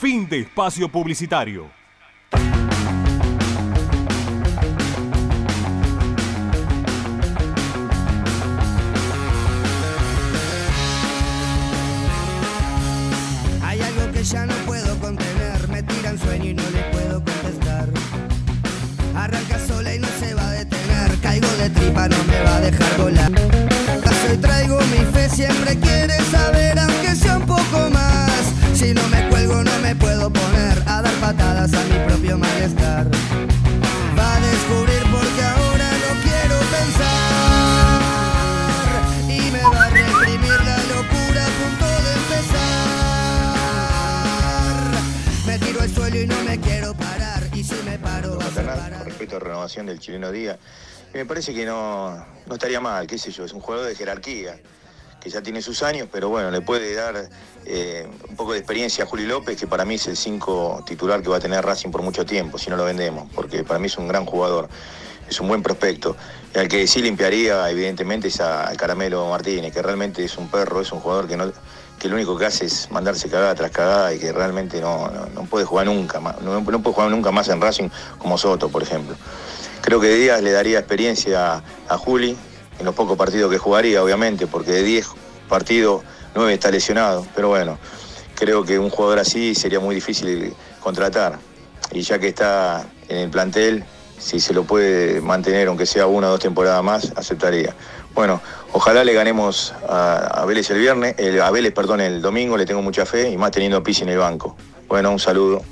Fin de espacio publicitario. Hay algo que ya no puedo contener, me tira un sueño y no le puedo contestar. Arranca sola y no se va a detener, caigo de tripa, no me va a dejar volar. Paso y traigo mi fe, siempre quiere saber, aunque sea un poco más. Si no me no me puedo poner a dar patadas a mi propio malestar. Va a descubrir porque ahora no quiero pensar. Y me va a reprimir la locura a punto de empezar. Me tiro al suelo y no me quiero parar. Y si me paro, va a ser respecto a renovación del chileno Díaz, y me parece que no, no estaría mal, qué sé yo, es un jugador de jerarquía, que ya tiene sus años, pero bueno, le puede dar eh, un poco de experiencia a Juli López, que para mí es el 5 titular que va a tener Racing por mucho tiempo, si no lo vendemos, porque para mí es un gran jugador, es un buen prospecto. Y al que sí limpiaría, evidentemente, es a- al Caramelo Martínez, que realmente es un perro, es un jugador que no que lo único que hace es mandarse cagada tras cagada y que realmente no, no- puede jugar nunca más, no, puede jugar nunca más en Racing como Soto, por ejemplo. Creo que Díaz le daría experiencia a Juli en los pocos partidos que jugaría, obviamente, porque de 10 partidos, 9 está lesionado. Pero bueno, creo que un jugador así sería muy difícil contratar. Y ya que está en el plantel, si se lo puede mantener, aunque sea una o dos temporadas más, aceptaría. Bueno, ojalá le ganemos a, a Vélez el viernes, a Vélez, perdón, el domingo, le tengo mucha fe y más teniendo a Pizzi en el banco. Bueno, un saludo.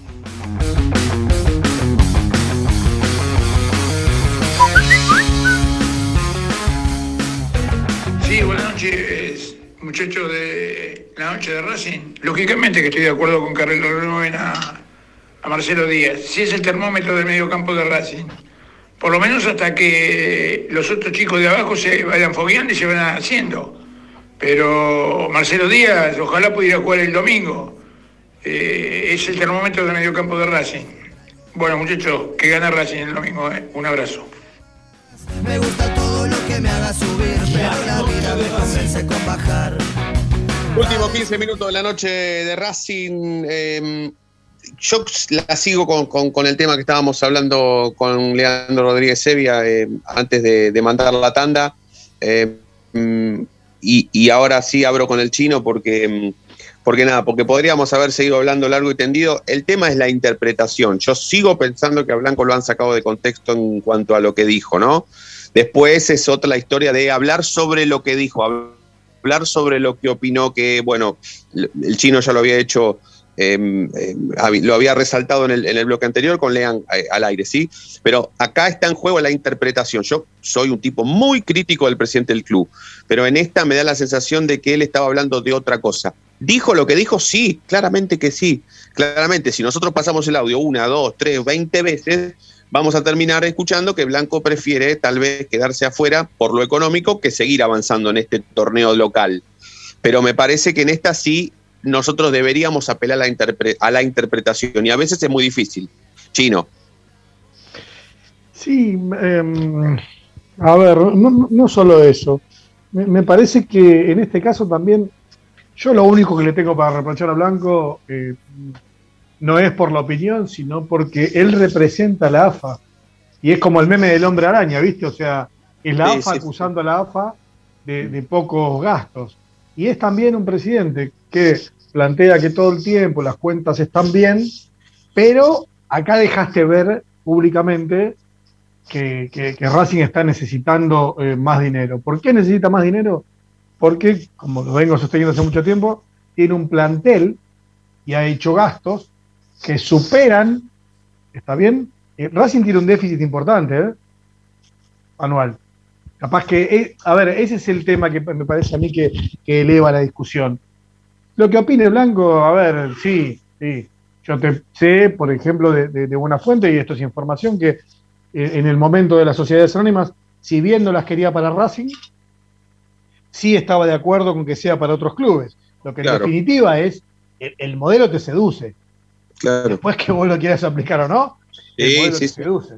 Noches, muchachos de la noche de Racing. Lógicamente que estoy de acuerdo con que renueven a, Marcelo Díaz. Si es el termómetro del medio campo de Racing. Por lo menos hasta que los otros chicos de abajo se vayan fogueando y se van haciendo. Pero Marcelo Díaz, ojalá pudiera jugar el domingo. Eh, es el termómetro del medio campo de Racing. Bueno, muchachos, que gana Racing el domingo. eh. Un abrazo. Me haga subir, pero la vida me convence con bajar. Últimos 15 minutos de la noche de Racing. eh, yo la sigo con, el tema que estábamos hablando con Leandro Rodríguez Sevilla eh, antes de, mandar la tanda. mm, y, y ahora sí abro con el chino porque, porque nada, porque podríamos haber seguido hablando largo y tendido. El tema es la interpretación. Yo sigo pensando que a Blanco lo han sacado de contexto en cuanto a lo que dijo, ¿no? Después es otra la historia de hablar sobre lo que dijo, hablar sobre lo que opinó, que bueno, el chino ya lo había hecho, eh, habi- lo había resaltado en el, en el bloque anterior con Lean eh, al aire, ¿sí? Pero acá está en juego la interpretación. Yo soy un tipo muy crítico del presidente del club, pero en esta me da la sensación de que él estaba hablando de otra cosa. ¿Dijo lo que dijo? Sí, claramente que sí. Claramente, si nosotros pasamos el audio una, dos, tres, veinte veces, vamos a terminar escuchando que Blanco prefiere tal vez quedarse afuera por lo económico que seguir avanzando en este torneo local. Pero me parece que en esta sí nosotros deberíamos apelar a la, interpretación y a veces es muy difícil. Chino. Sí, em, a ver, no, solo eso. Me, me parece que en este caso también, yo lo único que le tengo para reprochar a Blanco eh, no es por la opinión, sino porque él representa a la AFA. Y es como el meme del hombre araña, ¿viste? O sea, es la Sí, AFA sí, acusando a la AFA de, de pocos gastos. Y es también un presidente que plantea que todo el tiempo las cuentas están bien, pero acá dejaste ver públicamente que, que- que Racing está necesitando eh, más dinero. ¿Por qué necesita más dinero? Porque, como lo vengo sosteniendo hace mucho tiempo, tiene un plantel y ha hecho gastos que superan, ¿está bien? Eh, Racing tiene un déficit importante, ¿eh? Anual. Capaz que, eh, a ver, ese es el tema que me parece a mí que, que eleva la discusión. Lo que opine Blanco, a ver, sí, sí. Yo te sé, por ejemplo, de, de- de buena fuente, y esto es información, que eh, en el momento de las sociedades anónimas, si bien no las quería para Racing, sí estaba de acuerdo con que sea para otros clubes. Lo que en definitiva es, el, modelo te seduce. Después que vos lo quieras aplicar o no, el modelo te seduce.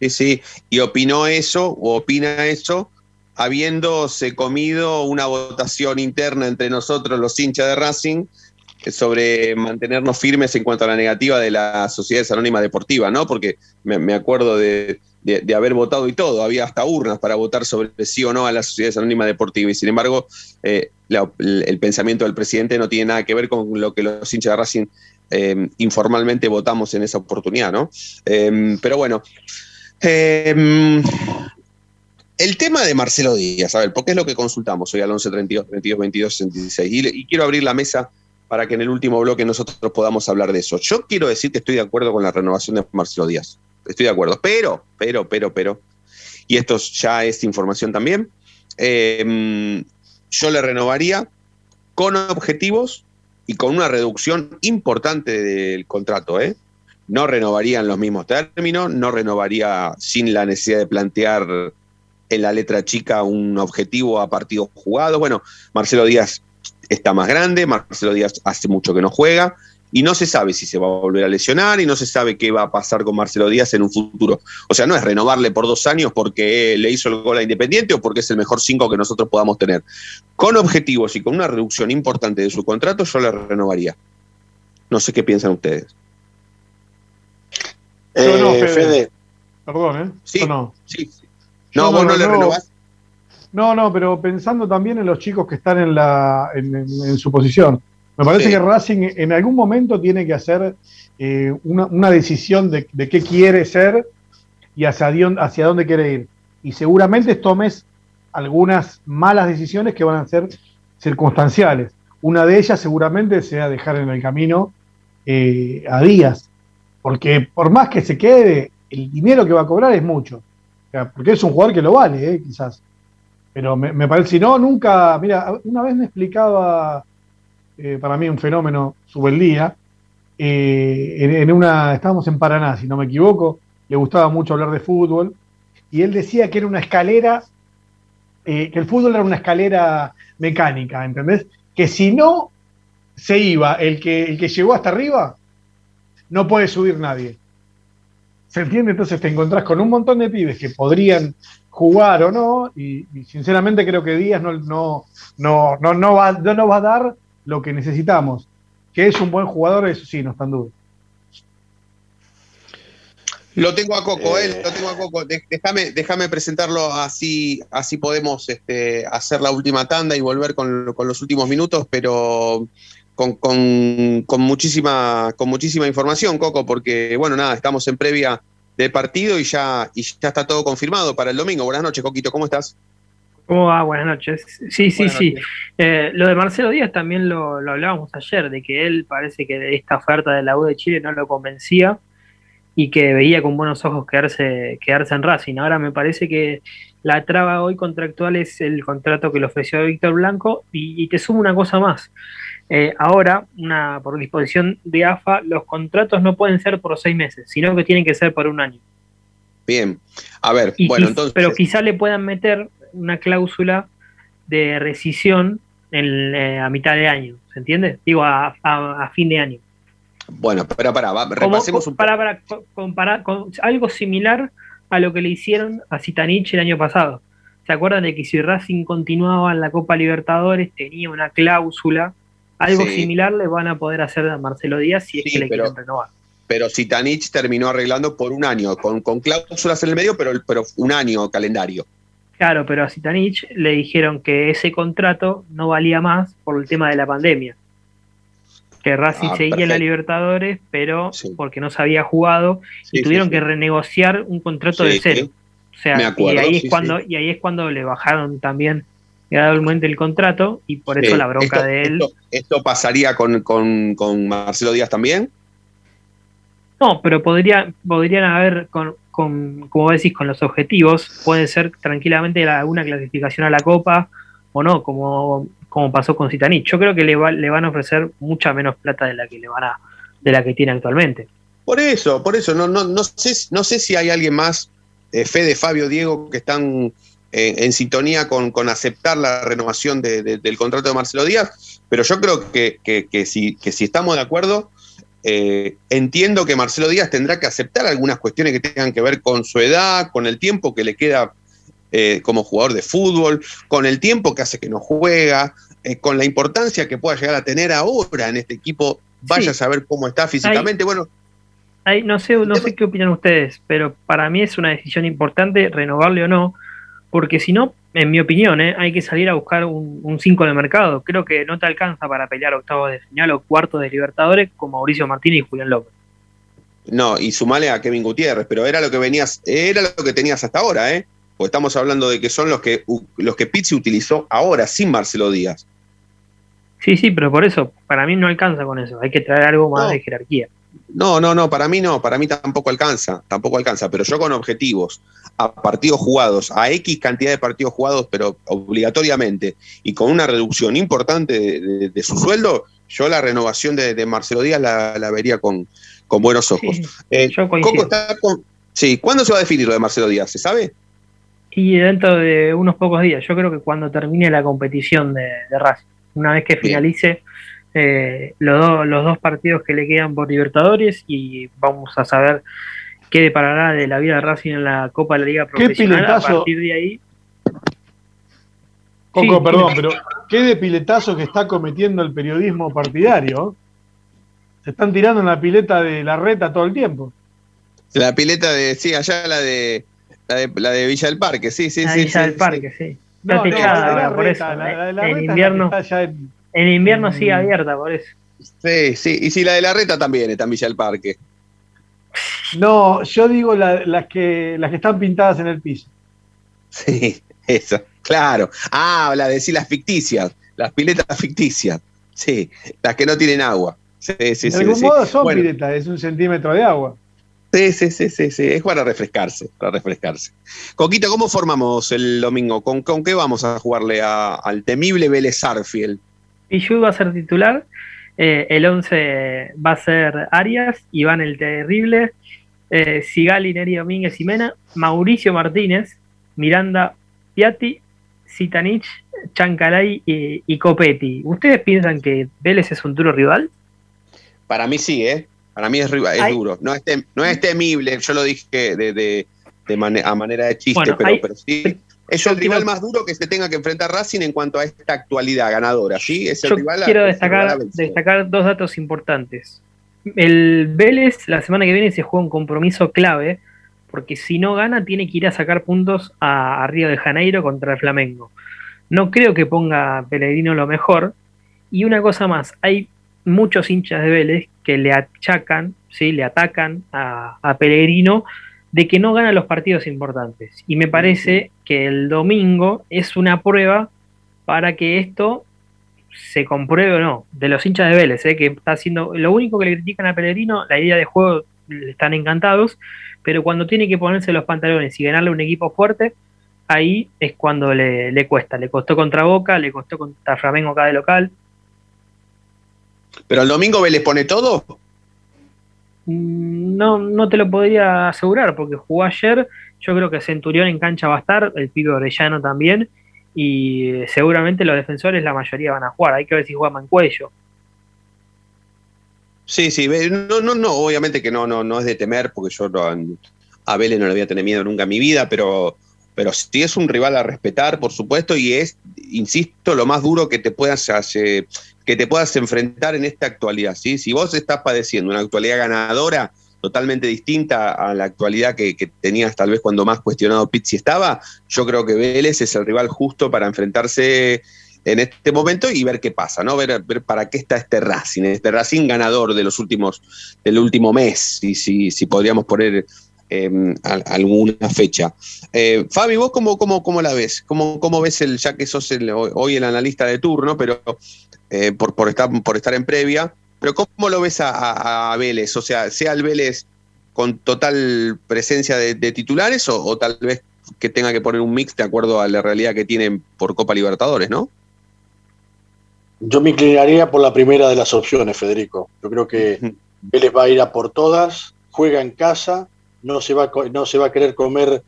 Sí, sí, Y opinó eso, o opina eso, habiéndose comido una votación interna entre nosotros, los hinchas de Racing, sobre mantenernos firmes en cuanto a la negativa de las sociedades anónimas deportivas, ¿no? Porque me, acuerdo de, haber votado y todo, había hasta urnas para votar sobre sí o no a las sociedades anónimas deportivas, y sin embargo, eh, el, pensamiento del presidente no tiene nada que ver con lo que los hinchas de Racing eh, informalmente votamos en esa oportunidad, ¿no? Eh, pero bueno. el tema de Marcelo Díaz, a ver, porque es lo que consultamos hoy al 11 32 22 22 66. y quiero abrir la mesa para que en el último bloque nosotros podamos hablar de eso. Yo quiero decir que estoy de acuerdo con la renovación de Marcelo Díaz. Estoy de acuerdo. Pero, pero, pero, pero, y esto ya es información también, em, yo le renovaría con objetivos y con una reducción importante del contrato. ¿eh? No renovaría en los mismos términos, no renovaría sin la necesidad de plantear en la letra chica un objetivo a partidos jugados. Bueno, Marcelo Díaz está más grande, Marcelo Díaz hace mucho que no juega y no se sabe si se va a volver a lesionar y no se sabe qué va a pasar con Marcelo Díaz en un futuro. O sea, no es renovarle por dos años porque le hizo el gol a Independiente o porque es el mejor cinco que nosotros podamos tener. Con objetivos y con una reducción importante de su contrato, yo le renovaría. No sé qué piensan ustedes. no, eh, Fede. Perdón, ¿eh? Sí, no. Sí, No, vos no, le renovás. No, no, pero pensando también en los chicos que están en, la, en, su posición. Me parece que Racing en algún momento tiene que hacer eh, una, decisión de, qué quiere ser y hacia, hacia dónde quiere ir. Y seguramente tomes algunas malas decisiones que van a ser circunstanciales. Una de ellas seguramente sea dejar en el camino eh, a Díaz, porque por más que se quede, el dinero que va a cobrar es mucho. porque es un jugador que lo vale, eh, quizás. Pero me, parece, si no, nunca, mira, una vez me explicaba, eh, para mí un fenómeno, Subeldía, eh, en, una, estábamos en Paraná, si no me equivoco, le gustaba mucho hablar de fútbol, y él decía que era una escalera, eh, que el fútbol era una escalera mecánica, ¿entendés? Que si no se iba el que, el que llegó hasta arriba, no puede subir nadie. ¿Se entiende? Entonces te encontrás con un montón de pibes que podrían jugar o no, y, sinceramente creo que Díaz no, no, no, no, no, va, no va a dar lo que necesitamos. Que es un buen jugador, eso sí, no está en duda. Lo tengo a Coco, eh. lo tengo a Coco. Déjame, déjame presentarlo así, así podemos este, hacer la última tanda y volver con, con los últimos minutos, pero con, con, con, muchísima, con muchísima información, Coco, porque bueno, nada, estamos en previa de partido y ya, y ya está todo confirmado para el domingo. Buenas noches, Coquito, ¿cómo estás? ¿Cómo va? Buenas noches. Sí, sí, sí. Eh, lo de Marcelo Díaz también lo, hablábamos ayer, de que él parece que esta oferta de la U de Chile no lo convencía y que veía con buenos ojos quedarse, quedarse en Racing. Ahora me parece que la traba hoy contractual es el contrato que le ofreció Víctor Blanco y, y te sumo una cosa más. Eh, ahora, una, por disposición de AFA, los contratos no pueden ser por seis meses, sino que tienen que ser por un año. Bien, a ver, bueno, entonces... Pero quizá le puedan meter una cláusula de rescisión en, eh, a mitad de año, ¿se entiende? Digo, a, fin de año. Bueno, pero para, repasemos un para, para comparar con algo similar a lo que le hicieron a Citanich el año pasado. ¿Se acuerdan de que si Racing continuaba en la Copa Libertadores tenía una cláusula algo similar le van a poder hacer a Marcelo Díaz si es que le quieren renovar. Pero Sitanich terminó arreglando por un año, con, cláusulas en el medio, pero, pero un año calendario. Claro, pero a Sitanich le dijeron que ese contrato no valía más por el tema de la pandemia. Que Racing ah, seguía en la Libertadores, pero porque no se había jugado y tuvieron que renegociar un contrato de cero. O sea, y ahí es cuando y ahí es cuando le bajaron también gradualmente el contrato y por eso la bronca de él. Esto, pasaría con, con, Marcelo Díaz también? No, pero podría, podrían haber, con, con, como decís, con los objetivos, puede ser tranquilamente alguna clasificación a la Copa o no, como, como pasó con Citanich. Yo creo que le, le van a ofrecer mucha menos plata de la que le van a, de la que tiene actualmente. Por eso, por eso, no, no, no, sé, no sé si hay alguien más, eh, Fede, Fabio, Diego, que están en sintonía con, con, aceptar la renovación del contrato de Marcelo Díaz, pero yo creo que, que, si, que si estamos de acuerdo, eh, entiendo que Marcelo Díaz tendrá que aceptar algunas cuestiones que tengan que ver con su edad, con el tiempo que le queda eh, como jugador de fútbol, con el tiempo que hace que no juega, eh, con la importancia que pueda llegar a tener ahora en este equipo. Vaya a saber cómo está físicamente. bueno, no sé, no sé qué opinan ustedes, pero para mí es una decisión importante renovarle o no, porque si no, en mi opinión, ¿eh? hay que salir a buscar un 5 de mercado. Creo que no te alcanza para pelear octavos de señal o cuartos de Libertadores con Mauricio Martínez y Julián López. No, y sumale a Kevin Gutiérrez, pero era lo que venías, era lo que tenías hasta ahora, ¿eh? Porque estamos hablando de que son los que los que Pizzi utilizó ahora sin Marcelo Díaz. Sí, sí, pero por eso, para mí no alcanza con eso. Hay que traer algo más de jerarquía. No, no, no, para mí no, para mí tampoco alcanza, tampoco alcanza, pero yo con objetivos, a partidos jugados, a X cantidad de partidos jugados, pero obligatoriamente, y con una reducción importante de, su sueldo, yo la renovación de, Marcelo Díaz la, vería con, con, buenos ojos. Sí, eh, sí, ¿cuándo se va a definir lo de Marcelo Díaz? ¿Se sabe? Y dentro de unos pocos días, yo creo que cuando termine la competición de, de Racing, una vez que finalice eh, los, los dos partidos que le quedan por Libertadores y vamos a saber qué deparará de la vida de Racing en la Copa de la Liga Profesional a partir de ahí. Coco, perdón, pero qué de piletazo que está cometiendo el periodismo partidario. Se están tirando en la pileta de la reta todo el tiempo. La pileta de, sí, allá la de la de, Villa del Parque, sí, sí, la sí. Villa del Parque, sí. La techada, por eso. en invierno. En invierno sigue mm. abierta, por eso. Sí, sí. Y si la de la reta también está en Villa del Parque. No, yo digo las, que, las que están pintadas en el piso. Sí, eso, claro. Ah, la de decir las ficticias, las piletas ficticias. Sí, las que no tienen agua. Sí, sí, de algún modo son piletas, es un centímetro de agua. Sí, sí, sí, sí, sí, es para refrescarse, para refrescarse. Coquito, ¿cómo formamos el domingo? ¿Con, con qué vamos a jugarle al temible Vélez Arfield? Pichu va a ser titular. Eh, el 11 va a ser Arias, Iván el Terrible, eh, Sigali, Neri Domínguez y Mena, Mauricio Martínez, Miranda Piatti, Zitanich, Chancalay y, Copetti. ¿Ustedes piensan que Vélez es un duro rival? Para mí sí, ¿eh? Para mí es, es duro. No es, no es temible, yo lo dije de, de, a manera de chiste, pero, pero sí es el rival más duro que se tenga que enfrentar Racing en cuanto a esta actualidad ganadora, ¿sí? Es el rival quiero destacar, destacar dos datos importantes. El Vélez la semana que viene se juega un compromiso clave, porque si no gana tiene que ir a sacar puntos a, Río de Janeiro contra el Flamengo. No creo que ponga Pellegrino lo mejor. Y una cosa más, hay muchos hinchas de Vélez que le achacan, ¿sí? le atacan a, a Pellegrino de que no gana los partidos importantes. Y me parece que el domingo es una prueba para que esto se compruebe o no, de los hinchas de Vélez, ¿eh? que está haciendo, lo único que le critican a Pellegrino, la idea de juego están encantados, pero cuando tiene que ponerse los pantalones y ganarle un equipo fuerte, ahí es cuando le, le cuesta, le costó contra Boca, le costó contra Flamengo acá de local. ¿Pero el domingo Vélez pone todo? Mm, no, no te lo podría asegurar porque jugó ayer. Yo creo que Centurión en cancha va a estar, el Pico Orellano también. Y eh, seguramente los defensores, la mayoría van a jugar. Hay que ver si juega Mancuello. Sí, sí, no, no, no, obviamente que no, no, no es de temer, porque yo a Vélez no le voy a tener miedo nunca en mi vida, pero, pero sí es un rival a respetar, por supuesto, y es, insisto, lo más duro que te puedas hacer, que te puedas enfrentar en esta actualidad. ¿sí? Si vos estás padeciendo una actualidad ganadora totalmente distinta a la actualidad que, tenías tal vez cuando más cuestionado Pizzi estaba, yo creo que Vélez es el rival justo para enfrentarse en este momento y ver qué pasa, ¿no? Ver, ver para qué está este Racing, este Racing ganador de los últimos, del último mes, y si, si podríamos poner em, alguna fecha. Eh, Fabi, ¿vos cómo, cómo, cómo la ves? ¿Cómo, ¿Cómo, ves el, ya que sos hoy el analista de turno, pero eh, por, por, estar, por estar en previa. Pero ¿cómo lo ves a, Vélez? O sea, sea el Vélez con total presencia de, titulares o, tal vez que tenga que poner un mix de acuerdo a la realidad que tienen por Copa Libertadores, ¿no? Yo me inclinaría por la primera de las opciones, Federico. Yo creo que Vélez va a ir a por todas, juega en casa, no se va, no se va a querer comer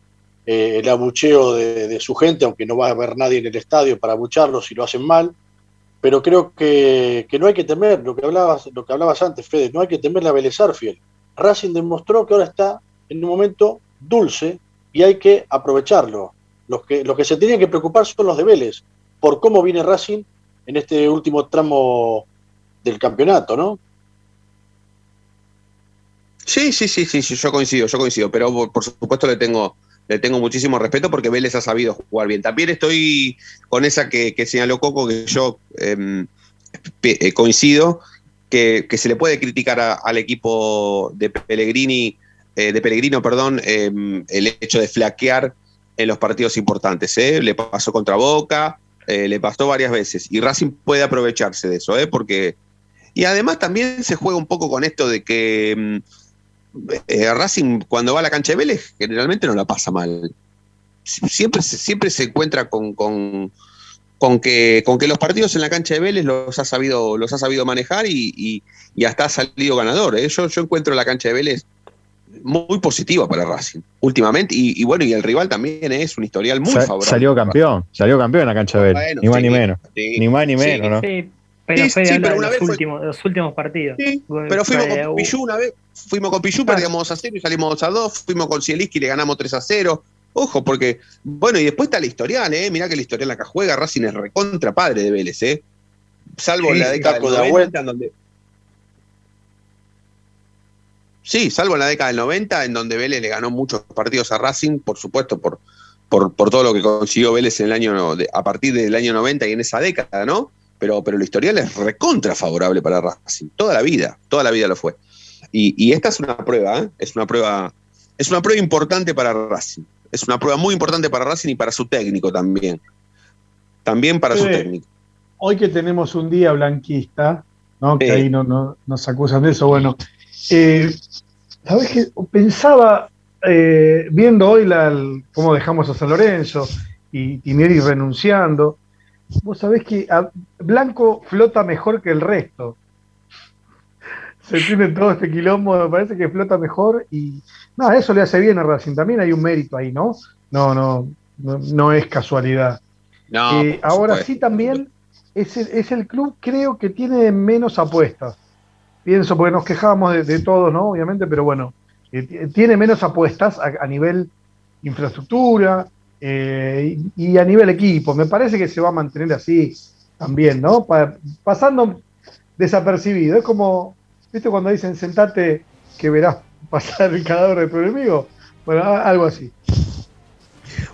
eh, el abucheo de, de, su gente, aunque no va a haber nadie en el estadio para abucharlos si lo hacen mal. Pero creo que, que, no hay que temer, lo que, hablabas, lo que hablabas antes, Fede, no hay que temer la Vélez Arfiel. Racing demostró que ahora está en un momento dulce y hay que aprovecharlo. Los que, los que se tienen que preocupar son los de Vélez, por cómo viene Racing en este último tramo del campeonato, ¿no? Sí, sí, sí, sí, yo coincido, yo coincido, pero por supuesto le tengo, le tengo muchísimo respeto porque Vélez ha sabido jugar bien. También estoy con esa que, señaló Coco, que yo eh, coincido, que, que, se le puede criticar al equipo de Pellegrini, eh, de Pellegrino, perdón, eh, el hecho de flaquear en los partidos importantes. ¿eh? Le pasó contra Boca, eh, le pasó varias veces, y Racing puede aprovecharse de eso, ¿eh? porque... Y además también se juega un poco con esto de que eh, Racing cuando va a la cancha de Vélez generalmente no la pasa mal. Siempre, siempre se encuentra con, con, con, que, con que los partidos en la cancha de Vélez los ha sabido, los ha sabido manejar y, y, y hasta ha salido ganador. ¿eh? Yo, yo encuentro la cancha de Vélez muy positiva para Racing últimamente y, y bueno y el rival también es un historial muy Sa favorable. Salió campeón, salió campeón en la cancha de Vélez, Bueno, ni más sí, ni menos, sí, ni más ni sí, menos, ¿no? Sí, pero Sí, fue sí, de pero los, una vez fue- últimos, de los últimos partidos. Pero fuimos Fue- con Pichu una vez, fuimos con Pichu, perdíamos 2 a 0 y salimos 2 a 2, fuimos con Cieliski y le ganamos 3 a 0. Ojo, porque, bueno, y después está el historial, ¿eh? Mirá que el historial acá juega, Racing es recontra padre de Vélez, ¿eh? Salvo Sí, en la década del taco de 90, vuelta. en donde... Sí, salvo en la década del 90, en donde Vélez le ganó muchos partidos a Racing, por supuesto, por, por, por todo lo que consiguió Vélez en el año, de- a partir del año 90 y en esa década, ¿no? Pero, pero el historial es recontra favorable para Racing, toda la vida, toda la vida lo fue. Y, y esta es una prueba, ¿eh? es una prueba, es una prueba importante para Racing. Es una prueba muy importante para Racing y para su técnico también. También para su técnico. Hoy que tenemos un día blanquista, ¿no? que ahí no, no- nos acusan de eso, bueno, eh, ¿sabés qué? Pensaba, eh, viendo hoy la, el- cómo dejamos a San Lorenzo y Tinieri renunciando, vos sabés que a- Blanco flota mejor que el resto. Se tiene todo este quilombo, me parece que flota mejor y nada, eso le hace bien a Racing. También hay un mérito ahí, ¿no? No, no, no, no es casualidad. No, Eh, ahora sí también es el, es el club, creo que tiene menos apuestas. Pienso, porque nos quejábamos de, de todos, ¿no? Obviamente, pero bueno, eh, tiene menos apuestas a, a nivel infraestructura eh, y, a nivel equipo. Me parece que se va a mantener así también, ¿no? Pa- pasando desapercibido. Es como, ¿viste cuando dicen sentate que verás [laughs] pasar el cadáver de tu enemigo? Bueno, algo así.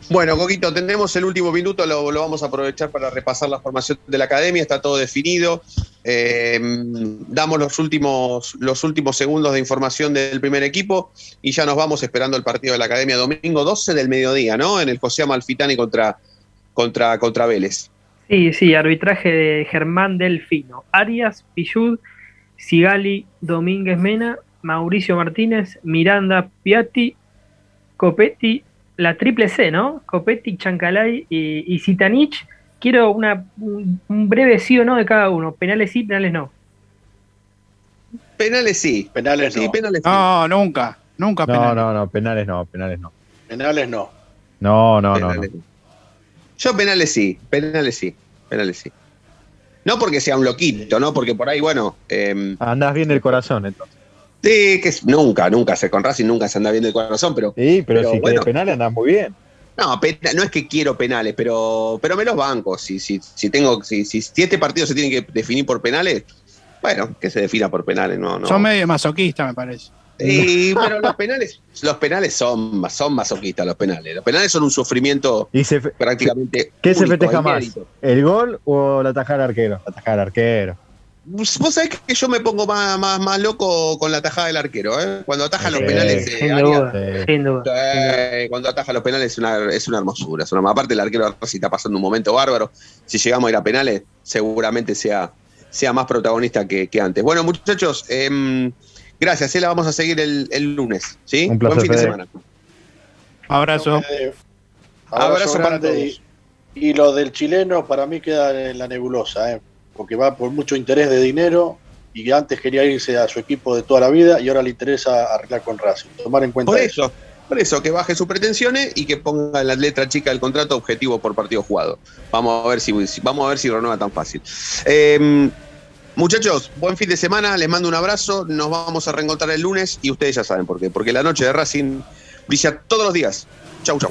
Bueno, Coquito, tenemos el último minuto, lo, vamos a aprovechar para repasar la formación de la academia, está todo definido. Eh, damos los últimos, los últimos segundos de información del primer equipo y ya nos vamos esperando el partido de la academia domingo 12 del mediodía, ¿no? En el José Amalfitani contra, contra, contra Vélez. Sí, sí, arbitraje de Germán Delfino. Arias, Pillud, Sigali, Domínguez Mena, Mauricio Martínez, Miranda, Piatti, Copetti, la triple C, ¿no? Copetti, Chancalay y, y Zitanich. Quiero una, un, breve sí o no de cada uno. Penales sí, penales no. Penales sí. Penales Sí, no. penales sí. No, nunca. Nunca No, penales. no, no, penales no, penales no. Penales no. No, no, no. Yo penales sí, penales sí, penales sí. No porque sea un loquito, ¿no? Porque por ahí, bueno, eh, Andás bien del corazón, entonces. Sí, que es- nunca, nunca se con Racing nunca se anda bien del corazón, pero Sí, pero, Pero si bueno. penales andás muy bien. no, pena- no es que quiero penales, pero, pero me los banco. Si, si, si tengo, si, si, si este partido se tiene que definir por penales, bueno, que se defina por penales, no, no. Son medio masoquistas, me parece. Y, [laughs] pero los penales, los penales son, son masoquistas, los penales. Los penales son un sufrimiento ¿Y se prácticamente. ¿Qué se festeja más? ¿El gol o la tajada al arquero? La tajada al arquero. Vos vos sabés que yo me pongo más, más, más loco con la tajada del arquero, ¿eh? Cuando ataja los Sí, penales. eh, duda, sin duda. eh, cuando ataja los penales es una, es una hermosura. es una- aparte, el arquero Racing está pasando un momento bárbaro. Si llegamos a ir a penales, seguramente sea, sea más protagonista que, que antes. Bueno, muchachos, em, gracias. ¿eh? La vamos a seguir el, el lunes. ¿sí? Un placer, Buen fin de semana. Abrazo. Eh, Abrazo para grande. todos. Y, y lo del chileno para mí queda en la nebulosa, ¿eh? Porque va por mucho interés de dinero y que antes quería irse a su equipo de toda la vida y ahora le interesa arreglar con Racing. Tomar en cuenta Por eso. eso. Por eso, que baje sus pretensiones y que ponga en la letra chica del contrato objetivo por partido jugado. Vamos a ver si, vamos a ver si renueva tan fácil. Eh, muchachos, buen fin de semana, les mando un abrazo, nos vamos a reencontrar el lunes y ustedes ya saben por qué, porque la noche de Racing brilla todos los días. Chau, chau.